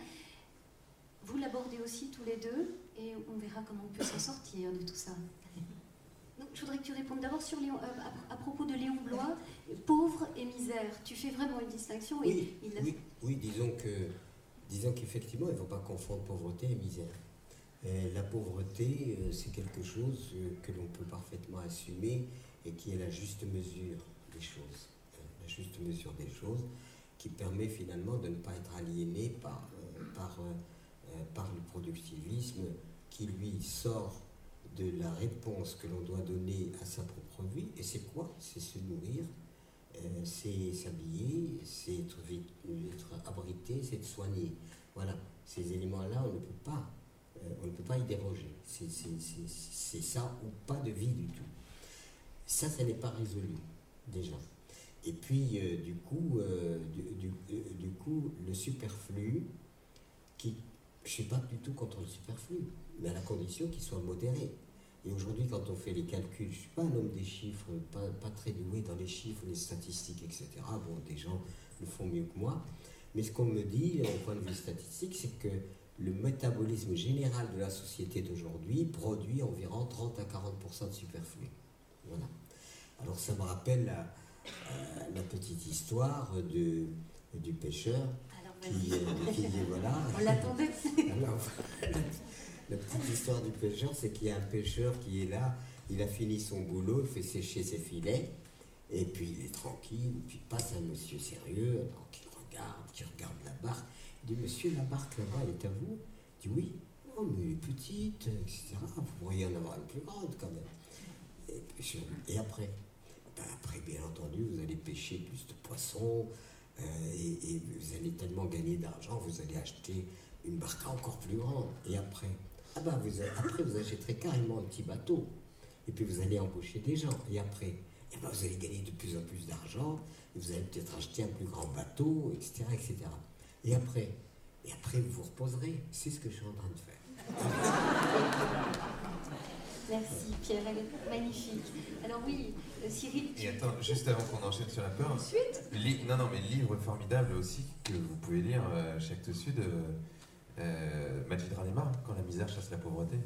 Vous l'abordez aussi tous les deux, et on verra comment on peut s'en sortir de tout ça. Donc, je voudrais que tu répondes d'abord sur Léon, à, propos de Léon Blois, pauvre et misère. Tu fais vraiment une distinction oui, oui, disons que disons qu'effectivement, il ne faut pas confondre pauvreté et misère. la pauvreté, euh, c'est quelque chose euh, que l'on peut parfaitement assumer et qui est la juste mesure des choses. Euh, la juste mesure des choses qui permet finalement de ne pas être aliéné par, par, par le productivisme qui lui sort de la réponse que l'on doit donner à sa propre vie. Et c'est quoi? C'est se nourrir, euh, c'est s'habiller, c'est être, être, abrité, c'est être soigné. Voilà, ces éléments-là, on ne peut pas, euh, on ne peut pas y déroger. C'est ça ou pas de vie du tout. Ça, ça n'est pas résolu déjà. Et puis, euh, du, coup, du, du, coup, le superflu, qui, je ne suis pas du tout contre le superflu, mais à la condition qu'il soit modéré. Et aujourd'hui, quand on fait les calculs, je ne suis pas un homme des chiffres, pas, pas, très doué dans les chiffres, les statistiques, etc. Bon, des gens le font mieux que moi. Mais ce qu'on me dit, au point de vue statistique, c'est que le métabolisme général de la société d'aujourd'hui produit environ 30 à 40% de superflu. Voilà. Alors ça me rappelle la, euh, petite histoire de, du pêcheur qui, euh, voilà. On l'attendait. la petite histoire du pêcheur, c'est qu'il y a un pêcheur qui est là, il a fini son boulot, il fait sécher ses filets, et puis il est tranquille, puis passe un monsieur sérieux, regarde, qui regarde la barque, il dit Monsieur, la barque là-bas, est à vous? Il dit Oui. Oh, mais elle est petite, etc. Vous pourriez en avoir une plus grande quand même. Et, après? Ben Après, bien entendu, vous allez pêcher plus de poissons, euh, et, vous allez tellement gagner d'argent, vous allez acheter une barque encore plus grande. Et après? Ah ben, vous, après, vous achèterez carrément un petit bateau. Et puis vous allez embaucher des gens. Et après, eh ben, vous allez gagner de plus en plus d'argent. Et vous allez peut-être acheter un plus grand bateau, etc., etc. Et après, et après, vous vous reposerez. C'est ce que je suis en train de faire. Merci Pierre, elle est magnifique. Alors oui, euh, Cyril. Et attends, juste avant qu'on enchaîne sur la peur. Ensuite Non, non, mais livre formidable aussi que vous pouvez lire euh, chez Actes Sud, euh, euh, Majid Ranema, Quand la misère chasse la pauvreté,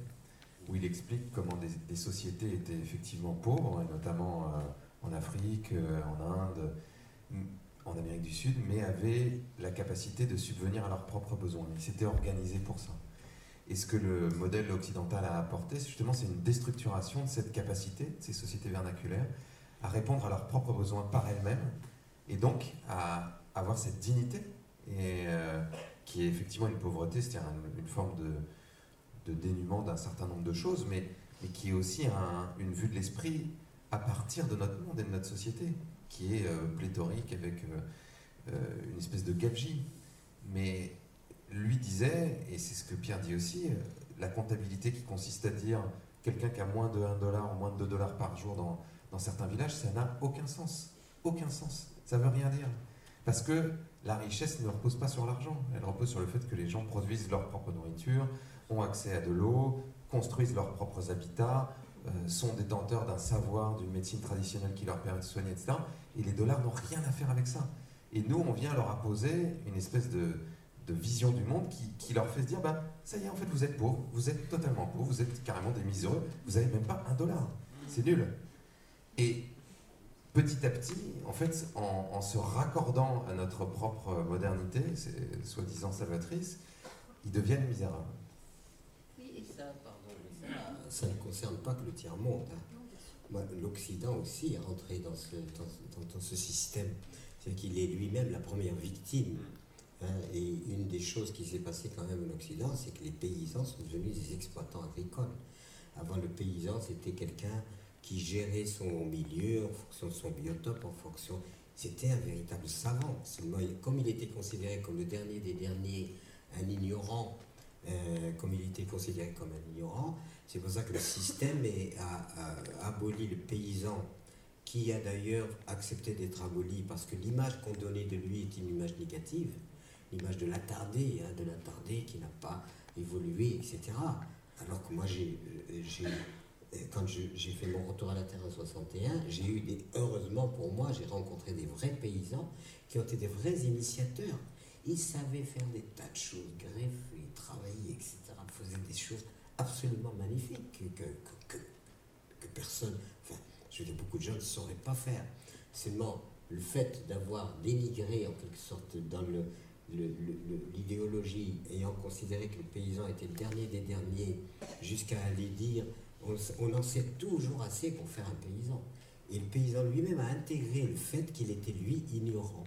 où il explique comment des, sociétés étaient effectivement pauvres, notamment en Afrique, en Inde, en Amérique du Sud, mais avaient la capacité de subvenir à leurs propres besoins. Ils s'étaient organisés pour ça. Et ce que le modèle occidental a apporté, justement, c'est une déstructuration de cette capacité, de ces sociétés vernaculaires, à répondre à leurs propres besoins par elles-mêmes, et donc à avoir cette dignité, et, euh, qui est effectivement une pauvreté, c'est-à-dire une, forme de, de dénuement d'un certain nombre de choses, mais, qui est aussi une vue de l'esprit à partir de notre monde et de notre société qui est euh, pléthorique avec euh, euh, une espèce de gabegie. Mais lui disait, et c'est ce que Pierre dit aussi, la comptabilité qui consiste à dire quelqu'un qui a moins de 1 dollar ou moins de 2 dollars par jour dans, dans certains villages, ça n'a aucun sens. Aucun sens. Ça ne veut rien dire. Parce que la richesse ne repose pas sur l'argent. Elle repose sur le fait que les gens produisent leur propre nourriture, ont accès à de l'eau, construisent leurs propres habitats, euh, sont détenteurs d'un savoir, d'une médecine traditionnelle qui leur permet de soigner, etc. Et les dollars n'ont rien à faire avec ça. Et nous, on vient leur apposer une espèce de, vision du monde qui, leur fait se dire bah, ça y est, en fait, vous êtes pauvres, vous êtes totalement pauvres, vous êtes carrément des miséreux, vous n'avez même pas un dollar. C'est nul. Et petit à petit, en fait, en, se raccordant à notre propre modernité, soi-disant salvatrice, ils deviennent misérables ça ne concerne pas que le tiers-monde. Hein. L'Occident aussi est rentré dans ce, dans, ce système. C'est qu'il est lui-même la première victime. Hein. Et une des choses qui s'est passée quand même en Occident, c'est que les paysans sont devenus des exploitants agricoles. Avant, le paysan, c'était quelqu'un qui gérait son milieu en fonction de son biotope, en fonction. C'était un véritable savant. Comme il était considéré comme le dernier des derniers, un ignorant, euh, comme il était considéré comme un ignorant, c'est pour ça que le système a, aboli le paysan, qui a d'ailleurs accepté d'être aboli parce que l'image qu'on donnait de lui est une image négative, l'image de l'attardé, hein, de l'attardé qui n'a pas évolué, etc. Alors que moi, j'ai, quand j'ai fait mon retour à la Terre en 61, j'ai eu des, heureusement pour moi, j'ai rencontré des vrais paysans qui ont été des vrais initiateurs. Ils savaient faire des tas de choses, greffer, travailler, etc. Ils faisaient des choses absolument magnifique que, que, que, personne, enfin, je veux dire, beaucoup de gens ne sauraient pas faire. Seulement, le fait d'avoir dénigré en quelque sorte dans le, l'idéologie, ayant considéré que le paysan était le dernier des derniers, jusqu'à aller dire on, en sait toujours assez pour faire un paysan. Et le paysan lui-même a intégré le fait qu'il était lui ignorant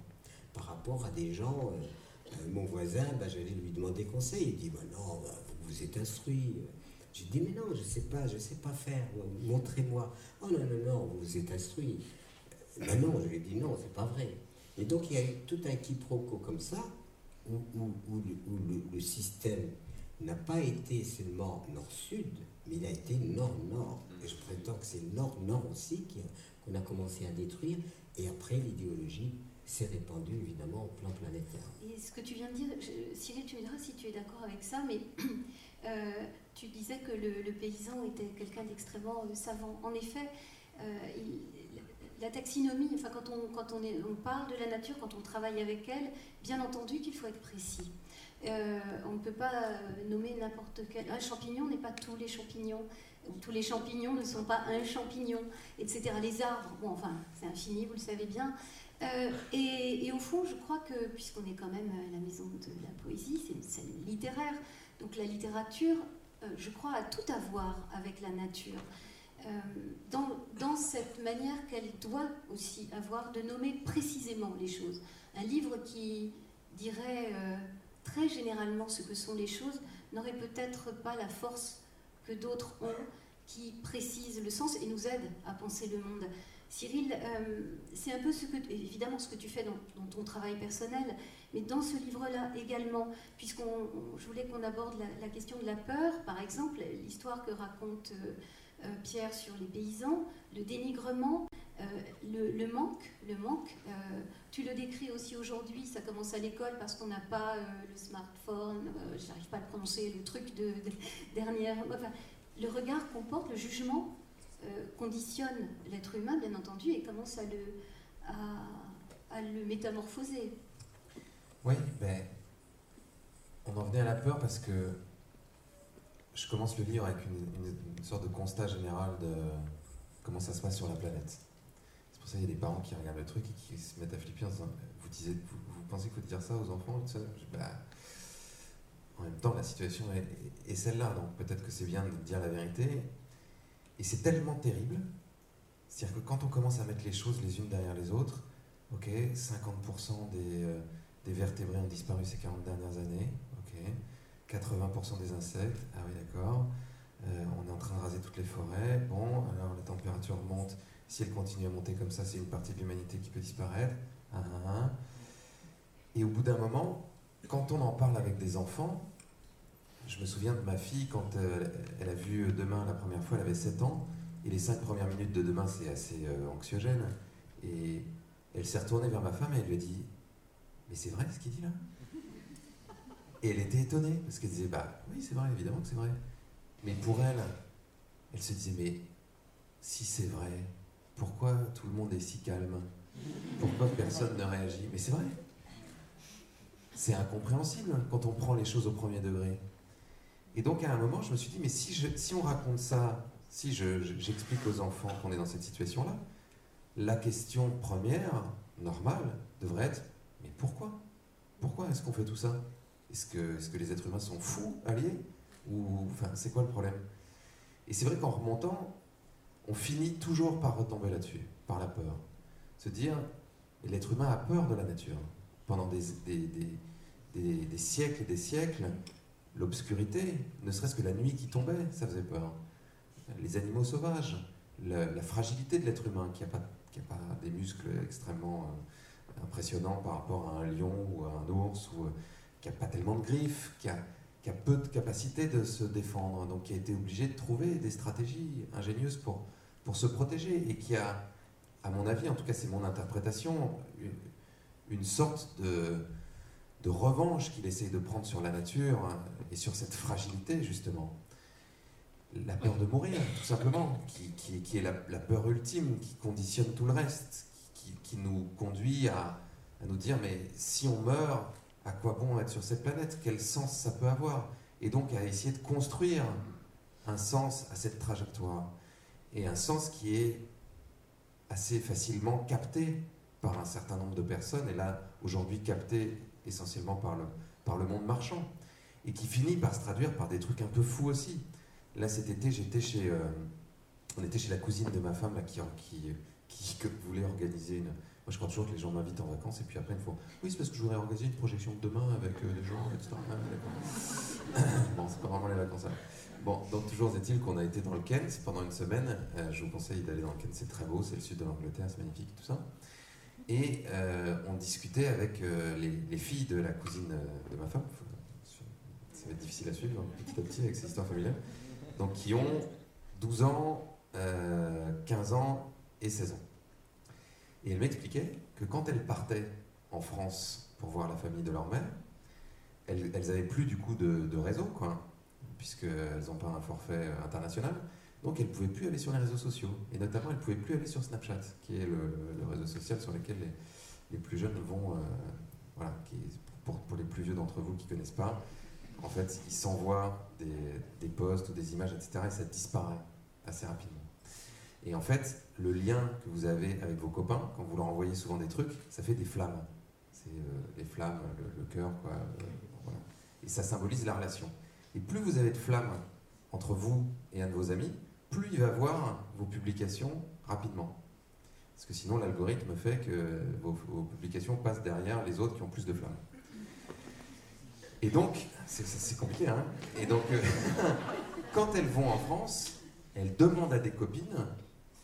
par rapport à des gens. Euh, euh, mon voisin, ben, j'allais lui demander conseil. Il dit ben non, ben, vous êtes instruit. J'ai dit, mais non, je ne sais pas, je sais pas faire, montrez-moi. Oh non, non, non, vous êtes instruit. Mais ben non, je lui ai dit, non, c'est pas vrai. Et donc il y a tout un quiproquo comme ça, où, le, système n'a pas été seulement nord-sud, mais il a été nord-nord. Et je prétends que c'est nord-nord aussi qu'on a commencé à détruire. Et après, l'idéologie s'est répandue évidemment au plan planétaire. Et ce que tu viens de dire, Cyril, tu me diras si tu es d'accord avec ça, mais tu disais que le, paysan était quelqu'un d'extrêmement savant. En effet, la taxinomie, enfin, quand, on, quand on, est, on, parle de la nature, quand on travaille avec elle, bien entendu qu'il faut être précis. On ne peut pas nommer n'importe quel. Un champignon n'est pas tous les champignons tous les champignons ne sont pas un champignon, etc. Les arbres, bon, enfin, c'est infini, vous le savez bien. Euh, et, au fond, je crois que, puisqu'on est quand même à la maison de la poésie, c'est une scène littéraire, donc la littérature, euh, je crois, a tout à voir avec la nature. Euh, dans, dans, cette manière qu'elle doit aussi avoir de nommer précisément les choses. Un livre qui dirait très généralement ce que sont les choses n'aurait peut-être pas la force que d'autres ont, qui précisent le sens et nous aident à penser le monde. Cyril, euh, c'est un peu ce que, évidemment ce que tu fais dans, ton travail personnel, mais dans ce livre-là également, puisqu'on, je voulais qu'on aborde la, question de la peur, par exemple, l'histoire que raconte euh, Pierre sur les paysans, le dénigrement, le, manque, le manque. tu le décris aussi aujourd'hui, ça commence à l'école parce qu'on n'a pas le smartphone, je n'arrive pas à le prononcer, le truc de, dernière. Enfin, le regard qu'on porte, le jugement euh, conditionne l'être humain, bien entendu, et commence à le, à, le métamorphoser. Oui, ben, on en venait à la peur parce que je commence le livre avec une, sorte de constat général de comment ça se passe sur la planète. C'est pour ça qu'il y a des parents qui regardent le truc et qui se mettent à flipper en disant Vous, disiez, vous, pensez qu'il faut dire ça aux enfants bah, En même temps, la situation est, celle-là, donc peut-être que c'est bien de dire la vérité. Et c'est tellement terrible, c'est-à-dire que quand on commence à mettre les choses les unes derrière les autres, ok, 50% des, euh, des, vertébrés ont disparu ces 40 dernières années, 80% des insectes, ah oui d'accord, euh, on est en train de raser toutes les forêts, bon, alors la température monte, si elle continue à monter comme ça, c'est une partie de l'humanité qui peut disparaître, ah, ah, ah. et au bout d'un moment, quand on en parle avec des enfants, je me souviens de ma fille quand euh, elle a vu Demain la première fois, elle avait 7 ans, et les 5 premières minutes de Demain, c'est assez euh, anxiogène. Et elle s'est retournée vers ma femme et elle lui a dit Mais c'est vrai ce qu'il dit là? Et elle était étonnée, parce qu'elle disait Bah oui, c'est vrai, évidemment que c'est vrai. Mais pour elle, elle se disait Mais si c'est vrai, pourquoi tout le monde est si calme? Pourquoi personne ne réagit? Mais c'est vrai. C'est incompréhensible quand on prend les choses au premier degré. Et donc à un moment, je me suis dit, mais si, je, si on raconte ça, si j'explique aux enfants qu'on est dans cette situation-là, la question première, normale, devrait être, mais pourquoi? Pourquoi est-ce qu'on fait tout ça? Est-ce que, les êtres humains sont fous, alliés Ou enfin, c'est quoi le problème? Et c'est vrai qu'en remontant, on finit toujours par retomber là-dessus, par la peur. Se dire, l'être humain a peur de la nature. Pendant des, siècles et des siècles, l'obscurité, ne serait-ce que la nuit qui tombait, ça faisait peur. Les animaux sauvages, la, fragilité de l'être humain qui n'a pas, des muscles extrêmement euh, impressionnants par rapport à un lion ou à un ours, ou euh, qui n'a pas tellement de griffes, qui a, qui a, peu de capacité de se défendre, donc qui a été obligé de trouver des stratégies ingénieuses pour, pour se protéger, et qui a, à mon avis, en tout cas c'est mon interprétation, une, une sorte de, de revanche qu'il essaye de prendre sur la nature, hein, et sur cette fragilité, justement. La peur de mourir, tout simplement, qui, qui, est la, peur ultime, qui conditionne tout le reste, qui, qui nous conduit à, à, nous dire, mais si on meurt, à quoi bon être sur cette planète? Quel sens ça peut avoir? Et donc à essayer de construire un sens à cette trajectoire. Et un sens qui est assez facilement capté par un certain nombre de personnes, et là, aujourd'hui, capté essentiellement par le, par le monde marchand et qui finit par se traduire par des trucs un peu fous aussi. Là, cet été, j'étais chez, euh, on était chez la cousine de ma femme qui, qui, qui, voulait organiser une. Moi, je crois toujours que les gens m'invitent en vacances et puis après, ils me font Oui, c'est parce que je voudrais organiser une projection de demain avec euh, les gens, etc. Ah, bon, c'est pas vraiment les vacances. Là. Bon, donc, toujours est-il qu'on a été dans le Kent pendant une semaine. Euh, je vous conseille d'aller dans le Kent, c'est très beau, c'est le sud de l'Angleterre, c'est magnifique, tout ça. Et on discutait avec les, les, filles de la cousine de ma femme, ça va être difficile à suivre hein, petit à petit avec ces histoires familiales, donc qui ont 12 ans, 15 euh, ans et 16 ans. Et elle m'expliquait que quand elles partaient en France pour voir la famille de leur mère, elles, elles avaient plus du coup de, réseau, puisqu'elles n'ont pas un forfait international. Donc elles ne pouvaient plus aller sur les réseaux sociaux. Et notamment, elles ne pouvaient plus aller sur Snapchat, qui est le, réseau social sur lequel les, plus jeunes vont. voilà, qui, pour, pour, les plus vieux d'entre vous qui ne connaissent pas, en fait, ils s'envoient des, des posts ou des images, etc. Et ça disparaît assez rapidement. Et en fait, le lien que vous avez avec vos copains, quand vous leur envoyez souvent des trucs, ça fait des flammes. C'est euh, les flammes, le, cœur, quoi. Euh, et ça symbolise la relation. Et plus vous avez de flammes entre vous et un de vos amis, plus il va voir vos publications rapidement. Parce que sinon, l'algorithme fait que vos, publications passent derrière les autres qui ont plus de flammes. Et donc, c'est compliqué, hein Et donc, euh, quand elles vont en France, elles demandent à des copines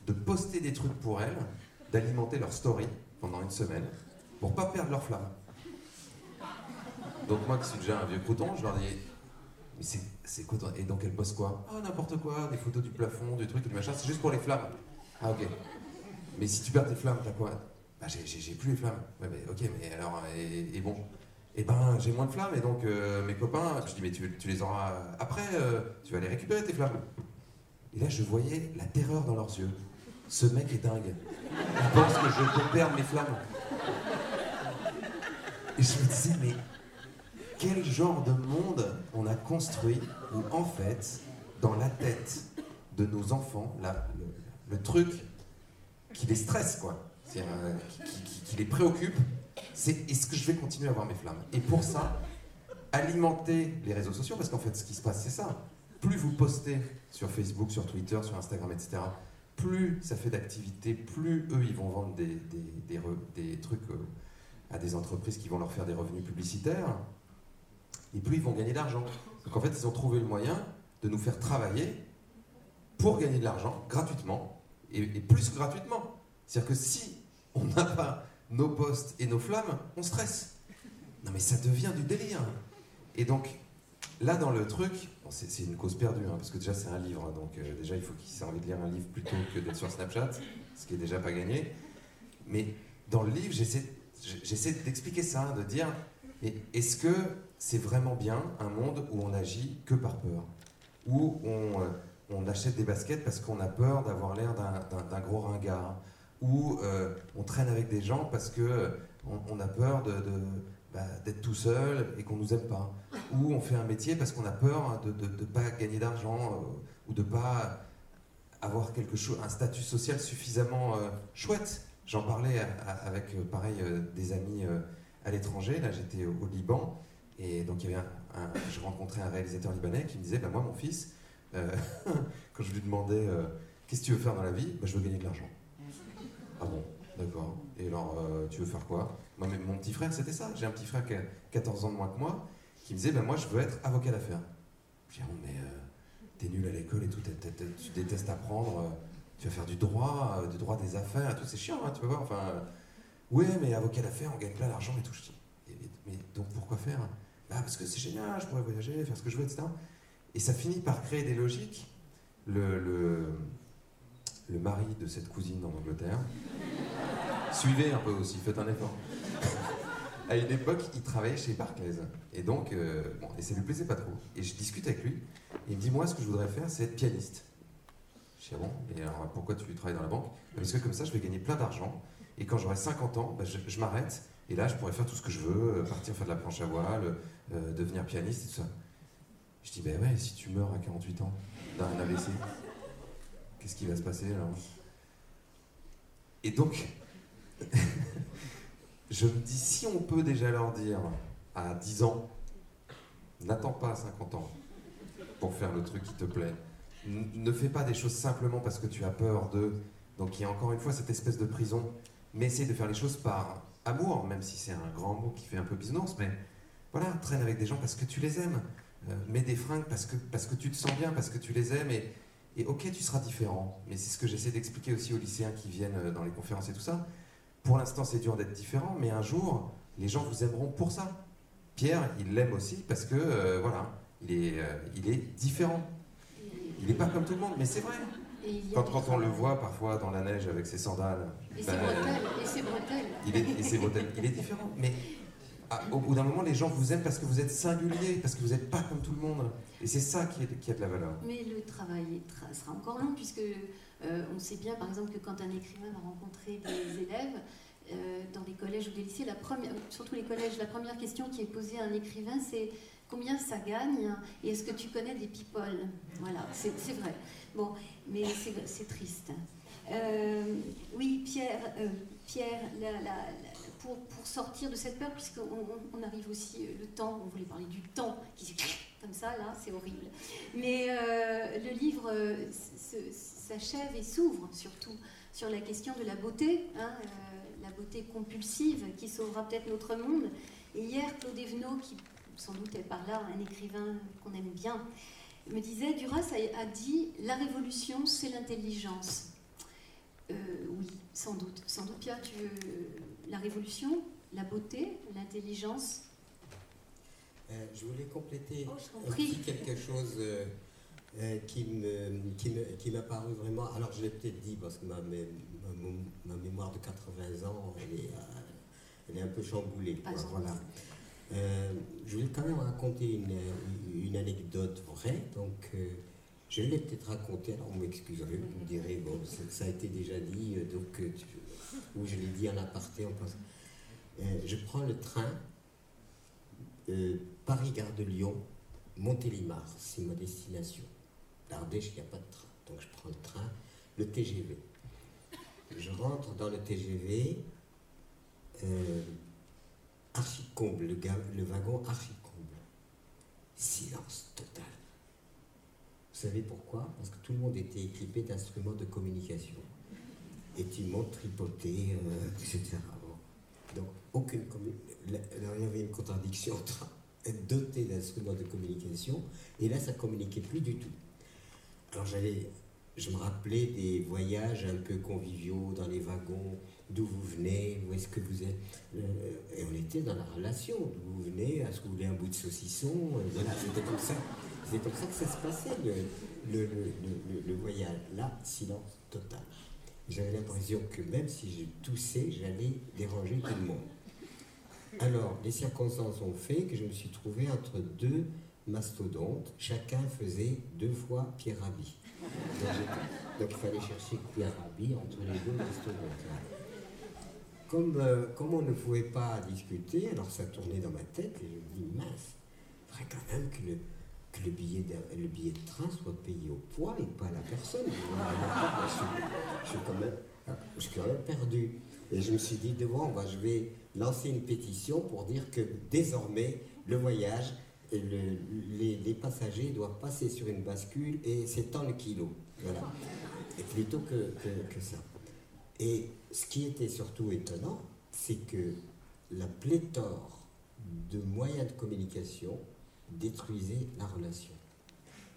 de poster des trucs pour elles, d'alimenter leur story pendant une semaine, pour pas perdre leur flamme. Donc moi qui suis déjà un vieux crouton, je leur dis mais c'est quoi Et donc elles postent quoi? Ah n'importe quoi, des photos du plafond, du truc, du machin, c'est juste pour les flammes. Ah ok. Mais si tu perds tes flammes, t'as quoi? Bah j'ai plus les flammes. Ouais mais ok, mais alors, et, bon? Eh ben j'ai moins de flammes et donc euh, mes copains, je dis mais tu, les auras après, euh, tu vas les récupérer tes flammes. Et là je voyais la terreur dans leurs yeux ce mec est dingue. Il pense que je peux perdre mes flammes. Et je me disais, mais quel genre de monde on a construit où, en fait, dans la tête de nos enfants, le, truc qui les stresse, quoi, euh, qui, les préoccupe, c'est est-ce que je vais continuer à avoir mes flammes? Et pour ça, alimenter les réseaux sociaux, parce qu'en fait, ce qui se passe, c'est ça. Plus vous postez sur Facebook, sur Twitter, sur Instagram, etc., plus ça fait d'activités, plus eux, ils vont vendre des, des, trucs euh, à des entreprises qui vont leur faire des revenus publicitaires, et plus ils vont gagner de l'argent. Donc en fait, ils ont trouvé le moyen de nous faire travailler pour gagner de l'argent gratuitement, et, plus que gratuitement. C'est-à-dire que si on n'a pas nos postes et nos flammes, on stresse. Non mais ça devient du délire. Et donc, là dans le truc, c'est une cause perdue, hein, parce que déjà c'est un livre, hein, donc euh, déjà il faut qu'il ait envie de lire un livre plutôt que d'être sur Snapchat, ce qui est déjà pas gagné. Mais dans le livre, j'essaie d'expliquer ça, de dire, est-ce que c'est vraiment bien un monde où on agit que par peur? Où on, euh, on achète des baskets parce qu'on a peur d'avoir l'air d'un gros ringard? Où euh, on traîne avec des gens parce que on, a peur de bah, d'être tout seul et qu'on nous aime pas. Ou on fait un métier parce qu'on a peur de ne pas gagner d'argent euh, ou de pas avoir quelque chose, un statut social suffisamment euh, chouette. J'en parlais avec, euh, pareil, des amis à l'étranger. Là, j'étais au, Liban et donc il y avait un, je rencontrais un réalisateur libanais qui me disait, bah, moi, mon fils, quand je lui demandais, qu'est-ce que tu veux faire dans la vie bah, Je veux gagner de l'argent. Ah bon, d'accord. Et alors, tu veux faire quoi? Moi, mon petit frère, c'était ça. J'ai un petit frère qui a 14 ans de moins que moi, qui me disait ben, Moi, je veux être avocat d'affaires. Je dis oh, mais euh, t'es nul à l'école et tout, tu détestes apprendre, euh, tu vas faire du droit, euh, du droit des affaires, tout, c'est chiant, hein, tu vas voir. Enfin, ouais, mais avocat d'affaires, on gagne plein d'argent et tout. Je dis Mais donc pourquoi faire? Bah, parce que c'est génial, je pourrais voyager, faire ce que je veux, etc. Et ça finit par créer des logiques. Le mari de cette cousine en Angleterre, suivez un peu aussi, faites un effort à une époque, il travaillait chez Barclays. Et donc, euh, bon, et ça lui plaisait pas trop. Et je discute avec lui. Et il me dit Moi, ce que je voudrais faire, c'est être pianiste. Je dis ah bon, et alors pourquoi tu travailles dans la banque? Parce que comme ça, je vais gagner plein d'argent. Et quand j'aurai 50 ans, bah, je, m'arrête. Et là, je pourrais faire tout ce que je veux euh, partir faire de la planche à voile, euh, devenir pianiste et tout ça. Je dis Ben ouais, si tu meurs à 48 ans d'un AVC, qu'est-ce qui va se passer alors? Et donc. je me dis, si on peut déjà leur dire à 10 ans, n'attends pas à 50 ans pour faire le truc qui te plaît. ne fais pas des choses simplement parce que tu as peur de. Donc il y a encore une fois cette espèce de prison, mais essaie de faire les choses par amour, même si c'est un grand mot qui fait un peu bisounours, mais voilà, traîne avec des gens parce que tu les aimes. Euh, mets des fringues parce que, parce que tu te sens bien, parce que tu les aimes, et, et ok, tu seras différent. Mais c'est ce que j'essaie d'expliquer aussi aux lycéens qui viennent euh, dans les conférences et tout ça pour l'instant, c'est dur d'être différent, mais un jour, les gens vous aimeront pour ça. Pierre, il l'aime aussi parce que, euh, voilà, il est, euh, il est différent. Il n'est pas comme tout le monde, mais c'est vrai. Quand, quand, on le voit parfois dans la neige avec ses sandales. Et ses ben, bretelles. Et ses bretelles. Il est, et ses bretelles. Il est différent. Mais au bout d'un moment, les gens vous aiment parce que vous êtes singulier, parce que vous n'êtes pas comme tout le monde. Et c'est ça qui, a de la valeur. Mais le travail sera encore long, puisque euh, on sait bien, par exemple, que quand un écrivain va rencontrer des élèves, euh, dans les collèges ou des lycées, la surtout les collèges, la première question qui est posée à un écrivain, c'est combien ça gagne? Et est-ce que tu connais des people? Voilà, c'est vrai. Bon, mais c'est triste. Euh, oui, Pierre, Pierre pour, sortir de cette peur, puisqu'on on arrive aussi, le temps, on voulait parler du temps, qui comme ça, là, c'est horrible. Mais le livre s'achève et s'ouvre surtout sur la question de la beauté. Hein, la beauté compulsive qui sauvera peut-être notre monde. Et hier, Claude Evenot, qui sans doute est par là un écrivain qu'on aime bien, me disait, Duras a, dit, la révolution, c'est l'intelligence. Euh, oui, sans doute. Sans doute, Pierre, tu veux la révolution, la beauté, l'intelligence euh, Je voulais compléter oh, quelque chose euh, qui m'a qui qui paru vraiment. Alors, je l'ai peut-être dit parce que ma, ma, mémoire de 80 ans, elle est, euh, elle est un peu chamboulée. voilà. Euh, je vais quand même raconter une, une anecdote vraie. Donc, euh, je l'ai peut-être racontée, alors vous m'excuserez, vous me direz, bon, ça, a été déjà dit, donc, ou je l'ai dit en aparté, on pense. je prends le train, Paris-Gare de Lyon, Montélimar, c'est ma destination. L'Ardèche, il n'y a pas de train. Donc je prends le train, le TGV je rentre dans le TGV, euh, archi-comble, le, le, wagon archi-comble. Silence total. Vous savez pourquoi? Parce que tout le monde était équipé d'instruments de communication. Étimons, tripotés, euh, etc. Donc, aucune il y avait une contradiction entre être doté d'instruments de communication et là, ça communiquait plus du tout. Alors, j'allais je me rappelais des voyages un peu conviviaux dans les wagons, d'où vous venez, où est-ce que vous êtes. Euh, et on était dans la relation, d'où vous venez, est-ce que vous voulez un bout de saucisson euh, Voilà, c'était comme ça. C'est comme ça que ça se passait, le, voyage. Là, silence total. J'avais l'impression que même si je toussais, j'allais déranger tout le monde. Alors, les circonstances ont fait que je me suis trouvé entre deux mastodontes. Chacun faisait deux fois Pierre Rabhi. Donc il fallait chercher Pierre Rabhi entre les deux mastodontes. Comme, euh, comme on ne pouvait pas discuter, alors ça tournait dans ma tête et je me dis, mince, il faudrait quand même que que le, billet de, le billet de train soit payé au poids et pas à la personne. Je, suis, quand même, je suis perdu. Et je me suis dit, devant, bah, je vais lancer une pétition pour dire que désormais, le voyage les, passagers doivent passer sur une bascule et c'est tant le kilo. Voilà. Et plutôt que, ça. Et ce qui était surtout étonnant, c'est que la pléthore de moyens de communication détruisait la relation.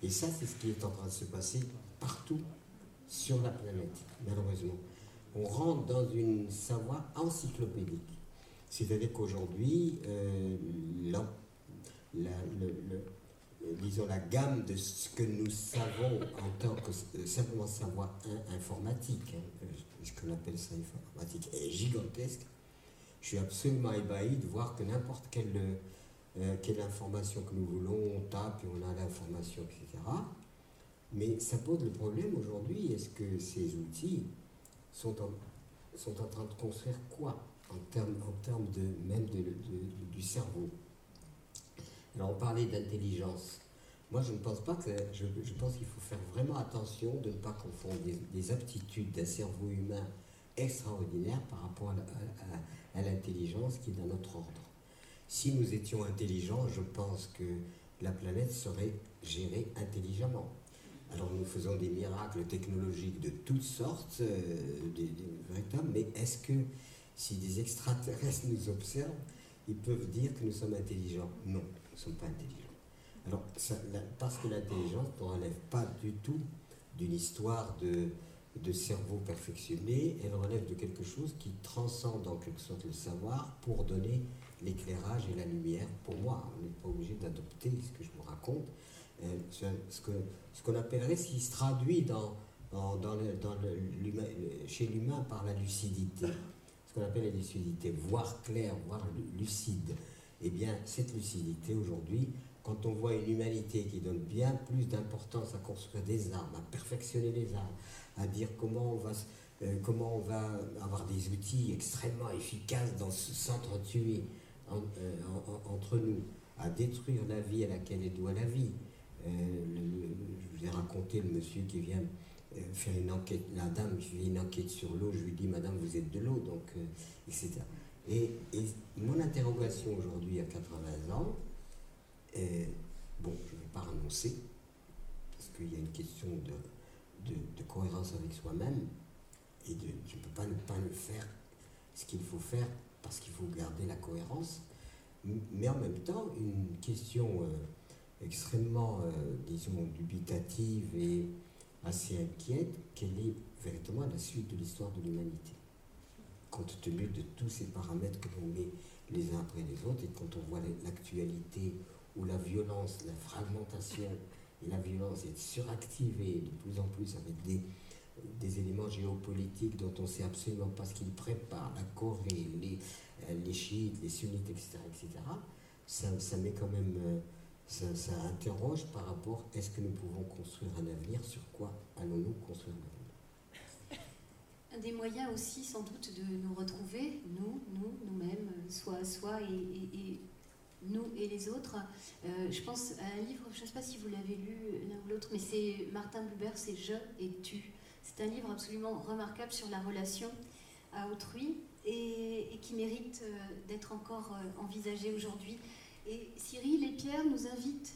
Et ça, c'est ce qui est en train de se passer partout sur la planète, malheureusement. On rentre dans une savoir encyclopédique. C'est-à-dire qu'aujourd'hui, euh, la, disons, la gamme de ce que nous savons en tant que euh, simplement savoir informatique, hein, ce qu'on appelle ça informatique, est gigantesque. Je suis absolument ébahi de voir que n'importe euh, quelle information que nous voulons, on tape et on a l'information, etc. Mais ça pose le problème aujourd'hui, est-ce que ces outils sont en, sont en train de construire quoi en termes, de, même du cerveau? Alors on parlait d'intelligence. Moi je ne pense pas que... Je, pense qu'il faut faire vraiment attention de ne pas confondre des, aptitudes d'un cerveau humain extraordinaire par rapport à, l'intelligence qui est dans notre ordre. Si nous étions intelligents, je pense que la planète serait gérée intelligemment. Alors nous faisons des miracles technologiques de toutes sortes, euh, des, véritables, mais est-ce que si des extraterrestres nous observent, ils peuvent dire que nous sommes intelligents? Non ne sont pas intelligents. Alors, parce que l'intelligence ne relève pas du tout d'une histoire de, de cerveau perfectionné, elle relève de quelque chose qui transcende en quelque sorte le savoir pour donner l'éclairage et la lumière. Pour moi, on n'est pas obligé d'adopter ce que je vous raconte. Euh, ce, que, ce qu'on appellerait, ce qui se traduit dans, dans, chez l'humain par la lucidité. Ce qu'on appelle la lucidité, voir clair, voir lucide. Eh bien, cette lucidité aujourd'hui, quand on voit une humanité qui donne bien plus d'importance à construire des armes, à perfectionner les armes, à dire comment on va, euh, comment on va avoir des outils extrêmement efficaces dans ce centre tué euh, entre nous, à détruire la vie à laquelle elle doit la vie. Euh, je vous ai raconté le monsieur qui vient faire une enquête, la dame qui fait une enquête sur l'eau, je lui dis, Madame, vous êtes de l'eau, donc, etc. Et, mon interrogation aujourd'hui à 80 ans, bon, je ne vais pas renoncer, parce qu'il y a une question de, de, cohérence avec soi-même, et de, ne peux pas ne pas le faire, ce qu'il faut faire, parce qu'il faut garder la cohérence, mais en même temps, une question euh, extrêmement, euh, disons, dubitative et assez inquiète, quelle est véritablement la suite de l'histoire de l'humanité? Compte tenu de tous ces paramètres que l'on met les uns après les autres, et quand on voit l'actualité où la violence, la fragmentation et la violence est suractivée de plus en plus avec des, des éléments géopolitiques dont on ne sait absolument pas ce qu'ils préparent, la Corée, les, euh, les chiites, les sunnites, etc., etc., ça, ça met quand même, euh, ça, ça interroge par rapport, est-ce que nous pouvons construire un avenir, sur quoi allons-nous construire un avenir un des moyens aussi sans doute de nous retrouver, nous, nous, nous-mêmes, soi soi et, nous et les autres. Euh, je pense à un livre, je ne sais pas si vous l'avez lu l'un ou l'autre, mais c'est Martin Buber, c'est Je et tu. C'est un livre absolument remarquable sur la relation à autrui et, qui mérite euh, d'être encore euh, envisagé aujourd'hui. Et Cyril et Pierre nous invitent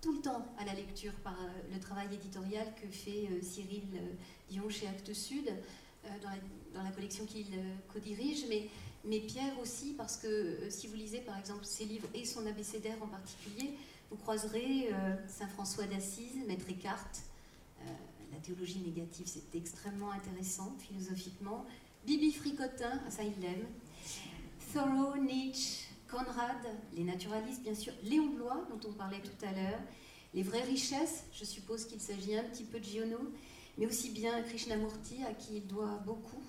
tout le temps à la lecture par le travail éditorial que fait Cyril Dion chez Actes Sud. Euh, dans, la, collection qu'il euh, co-dirige, mais, Pierre aussi, parce que euh, si vous lisez par exemple ses livres et son abécédaire en particulier, vous croiserez Saint François d'Assise, Maître Eckhart. La théologie négative, c'est extrêmement intéressant philosophiquement. Bibi Fricotin, ça il l'aime. Thoreau, Nietzsche, Conrad, les naturalistes bien sûr, Léon Blois, dont on parlait tout à l'heure, les vraies richesses, je suppose qu'il s'agit un petit peu de Giono, mais aussi bien Krishnamurti, à qui il doit beaucoup,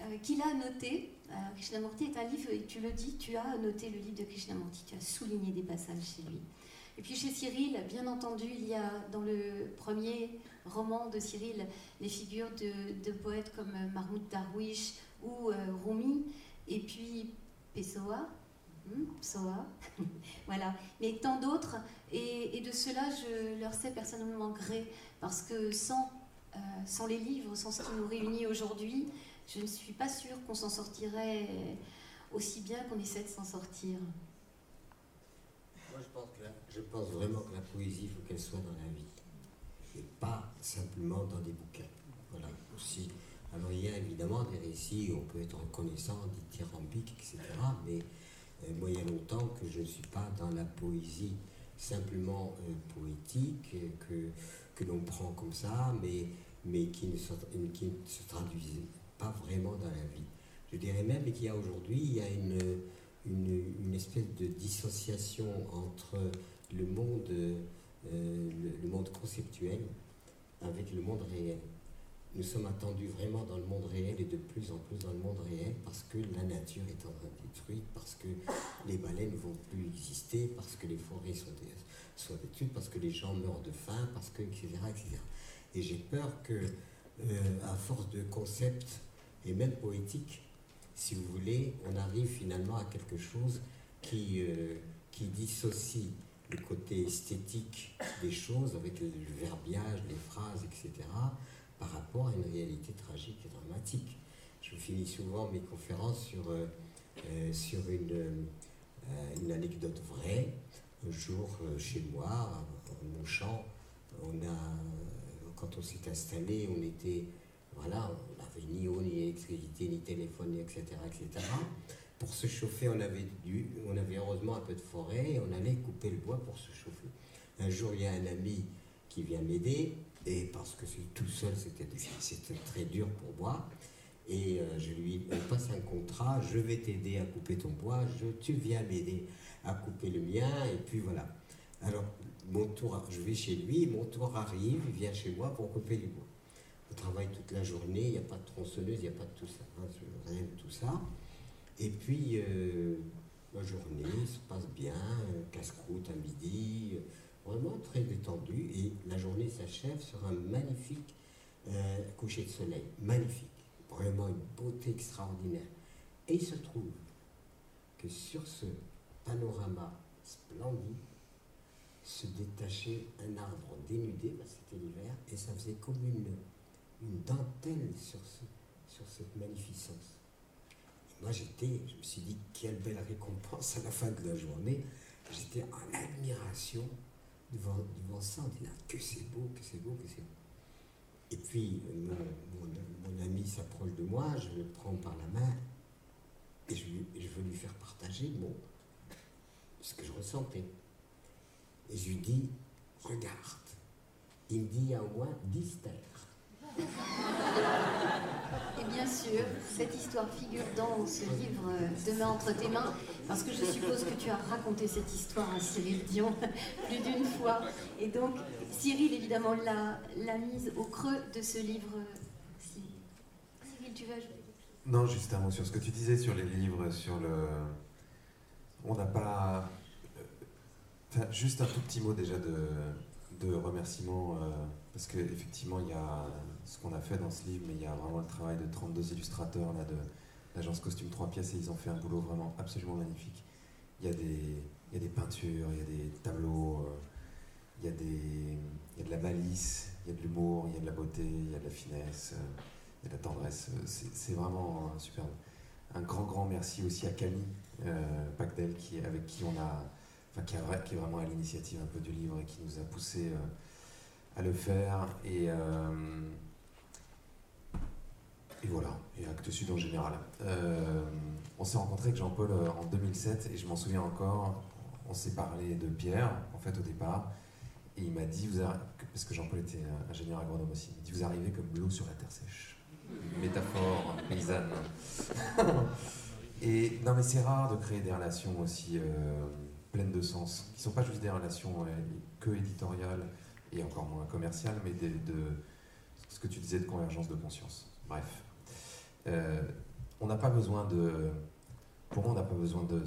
euh, qu'il a noté. Euh, Krishnamurti est un livre, et tu le dis, tu as noté le livre de Krishnamurti, tu as souligné des passages chez lui. Et puis chez Cyril, bien entendu, il y a dans le premier roman de Cyril les figures de, poètes comme Mahmoud Darwish ou euh, Rumi, et puis Pessoa, hmm, voilà, mais tant d'autres, et, de cela je leur sais personnellement gré, parce que sans euh, sans les livres, sans ce qui nous réunit aujourd'hui, je ne suis pas sûre qu'on s'en sortirait aussi bien qu'on essaie de s'en sortir. Moi, je pense, je pense vraiment que la poésie, il faut qu'elle soit dans la vie, simplement dans des bouquins. Voilà, aussi. Alors, il y a évidemment des récits où on peut être reconnaissant, dithyrambiques, etc. Mais euh, moi, il y a longtemps que je ne suis pas dans la poésie simplement euh, poétique, que, que l'on prend comme ça, mais mais qui ne, se, qui traduisait pas vraiment dans la vie. Je dirais même qu'il y a aujourd'hui, une, une, espèce de dissociation entre le monde, euh, le, monde conceptuel avec le monde réel. Nous sommes attendus vraiment dans le monde réel et de plus en plus dans le monde réel parce que la nature est en train de détruite, parce que les baleines ne vont plus exister, parce que les forêts sont, sont détruites, parce que les gens meurent de faim, parce que, etc. etc. Et j'ai peur que, euh, à force de concepts et même poétiques, si vous voulez, on arrive finalement à quelque chose qui, euh, qui dissocie le côté esthétique des choses avec le verbiage, les phrases, etc., par rapport à une réalité tragique et dramatique. Je finis souvent mes conférences sur, euh, sur une, une anecdote vraie. Un jour, chez moi, dans mon champ, on a quand on s'est installé, on était, voilà, on n'avait ni eau, ni électricité, ni téléphone, etc., etc. Pour se chauffer, on avait, dû, on avait heureusement un peu de forêt et on allait couper le bois pour se chauffer. Un jour, il y a un ami qui vient m'aider, et parce que tout seul, c'était très dur pour moi. Et euh, je lui passe un contrat, je vais t'aider à couper ton bois, tu viens m'aider à couper le mien, et puis voilà. Alors, mon tour, je vais chez lui, mon tour arrive, il vient chez moi pour couper les bois. On travaille toute la journée, il n'y a pas de tronçonneuse, il n'y a pas de tout ça, hein, rien de tout ça. Et puis, euh, la journée se passe casse-croûte à midi, vraiment très détendu. Et la journée s'achève sur un magnifique euh, coucher de soleil, magnifique, vraiment une beauté extraordinaire. Et il se trouve que sur ce panorama splendide, se détachait un arbre dénudé, c'était l'hiver, et ça faisait comme une, dentelle sur cette magnificence. Moi, j'étais, je me suis dit, quelle belle récompense à la fin de la journée. J'étais en admiration devant, devant ça, en disant, que c'est beau, que c'est beau, que c'est beau. Et puis, mon, mon, ami s'approche de moi, je le prends par la main, et je, veux lui faire partager mon, ce que je ressentais. Et je lui dis, regarde. Il me dit, il y a au moins 10 terres. Et bien sûr, cette histoire figure dans ce livre euh, Demain entre tes mains, parce que je suppose que tu as raconté cette histoire à Cyril Dion plus d'une fois. Et donc, Cyril, évidemment, l'a mise au creux de ce livre. Cyril, tu veux ajouter Non, juste un mot sur ce que tu disais sur les livres, sur le. On n'a pas juste un tout petit mot déjà de, de remerciement, euh, parce qu'effectivement, il y a ce qu'on a fait dans ce livre, mais il y a vraiment le travail de 32 illustrateurs de l'agence Costume 3 pièces, et ils ont fait un boulot vraiment absolument magnifique. Il y a des, peintures, il y a des tableaux, euh, il, y a de la malice, il y a de l'humour, il y a de la beauté, il y a de la finesse, euh, il y a de la tendresse. C'est vraiment superbe. Un grand, grand merci aussi à Camille Pacdel, qui, avec qui on a qui, est vraiment à l'initiative un peu du livre et qui nous a poussé euh, à le faire. Euh, et voilà, et Actes Sud en général. Euh, on s'est rencontré avec Jean-Paul en 2007 et je m'en souviens encore. On s'est parlé de Pierre, en fait, au départ. Et il m'a dit, vous parce que Jean-Paul était ingénieur agronome aussi, il m'a dit Vous arrivez comme l'eau sur la terre sèche. métaphore paysanne. et non, mais c'est rare de créer des relations aussi pleines de sens, qui ne sont pas juste des relations que éditoriales et encore moins commerciales, mais de, ce que tu disais de convergence de conscience. Bref. Euh, on n'a pas besoin de. Pour moi, on n'a pas besoin de,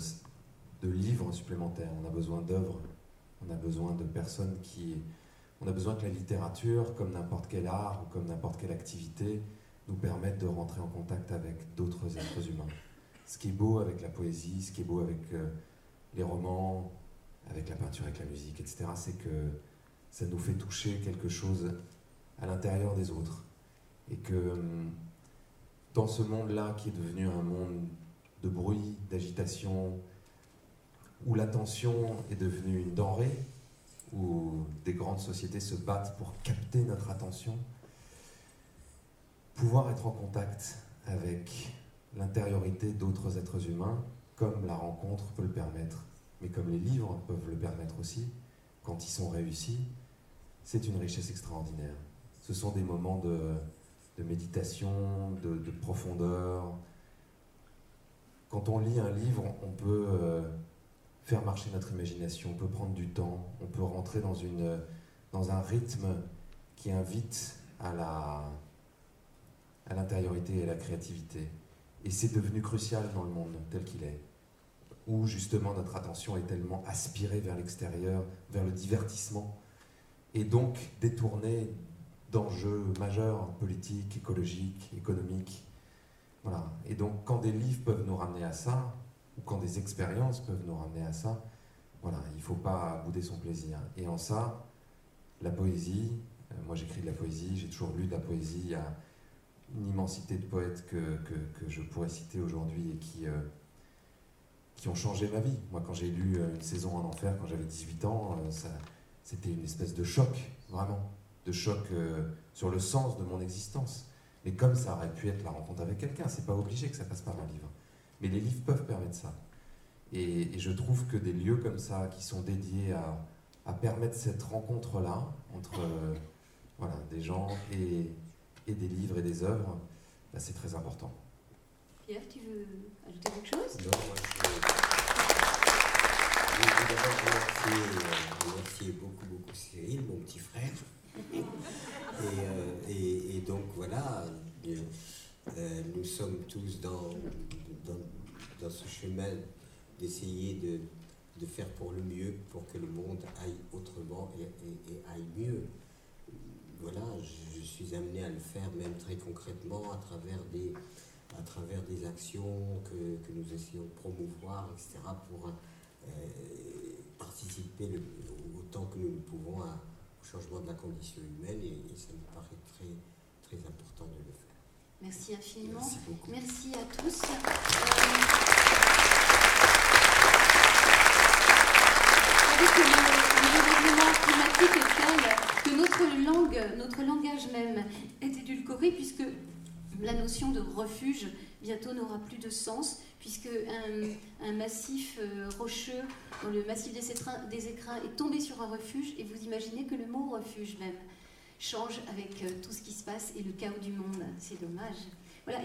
de livres supplémentaires, on a besoin d'œuvres, on a besoin de personnes qui. On a besoin que la littérature, comme n'importe quel art ou comme n'importe quelle activité, nous permette de rentrer en contact avec d'autres êtres humains. Ce qui est beau avec la poésie, ce qui est beau avec euh, les romans, avec la peinture, avec la musique, etc., c'est que ça nous fait toucher quelque chose à l'intérieur des autres. Et que hum, dans ce monde-là, qui est devenu un monde de bruit, d'agitation, où l'attention est devenue une denrée, où des grandes sociétés se battent pour capter notre attention, pouvoir être en contact avec l'intériorité d'autres êtres humains, comme la rencontre peut le permettre, mais comme les livres peuvent le permettre aussi, quand ils sont réussis, c'est une richesse extraordinaire. Ce sont des moments de, méditation, de, profondeur. Quand on lit un livre, on peut euh, faire marcher notre imagination, on peut prendre du temps, on peut rentrer dans un rythme qui invite à la à l'intériorité et à la créativité. Et c'est devenu crucial dans le monde tel qu'il est où justement notre attention est tellement aspirée vers l'extérieur, vers le divertissement, et donc détournée d'enjeux majeurs politiques, écologiques, économiques. Voilà. Et donc quand des livres peuvent nous ramener à ça, ou quand des expériences peuvent nous ramener à ça, voilà, il ne faut pas bouder son plaisir. Et en ça, la poésie, euh, moi j'écris de la poésie, j'ai toujours lu de la poésie, il y a une immensité de poètes que, que, je pourrais citer aujourd'hui et qui... Euh, qui ont changé ma vie. Moi, quand j'ai lu euh, Une saison en enfer, quand j'avais 18 ans, c'était une espèce de choc, vraiment, de choc euh, sur le sens de mon existence. Mais comme ça aurait pu être la rencontre avec quelqu'un, c'est pas obligé que ça passe par un livre. Mais les livres peuvent permettre ça. Et, je trouve que des lieux comme ça, qui sont dédiés à, permettre cette rencontre-là, entre voilà, des gens et, et, des livres et des œuvres, bah, c'est très important. Pierre, tu veux ajouter quelque chose? Non, moi je, je veux d'abord remercier, beaucoup, beaucoup Cyril, mon petit frère. Et, euh, et, donc voilà, euh, nous sommes tous dans, dans, ce chemin d'essayer de, de faire pour le mieux, pour que le monde aille autrement et, aille mieux. Voilà, je, suis amené à le faire même très concrètement à travers des, à travers des actions que, nous essayons de promouvoir, etc., pour euh, participer autant que nous le pouvons au changement de la condition humaine et, ça me paraît très, très important de le faire. Merci infiniment. Merci, à tous. le, climatique est tel que notre langue, notre langage même est édulcoré puisque la notion de refuge bientôt n'aura plus de sens puisque un, massif euh, rocheux dans le massif des, écrins est tombé sur un refuge et vous imaginez que le mot refuge même change avec euh, tout ce qui se passe et le chaos du monde. C'est dommage.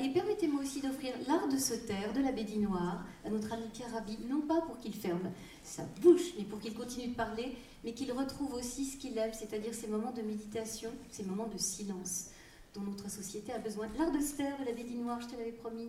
Et permettez-moi aussi d'offrir l'art de se taire de la Bédinoire à notre ami Pierre Rabhi, non pas pour qu'il ferme sa bouche, mais pour qu'il continue de parler, mais qu'il retrouve aussi ce qu'il aime, c'est-à-dire ces moments de méditation, ces moments de silence dont notre société a besoin. L'art de se taire de la Bédinoire, je te l'avais promis.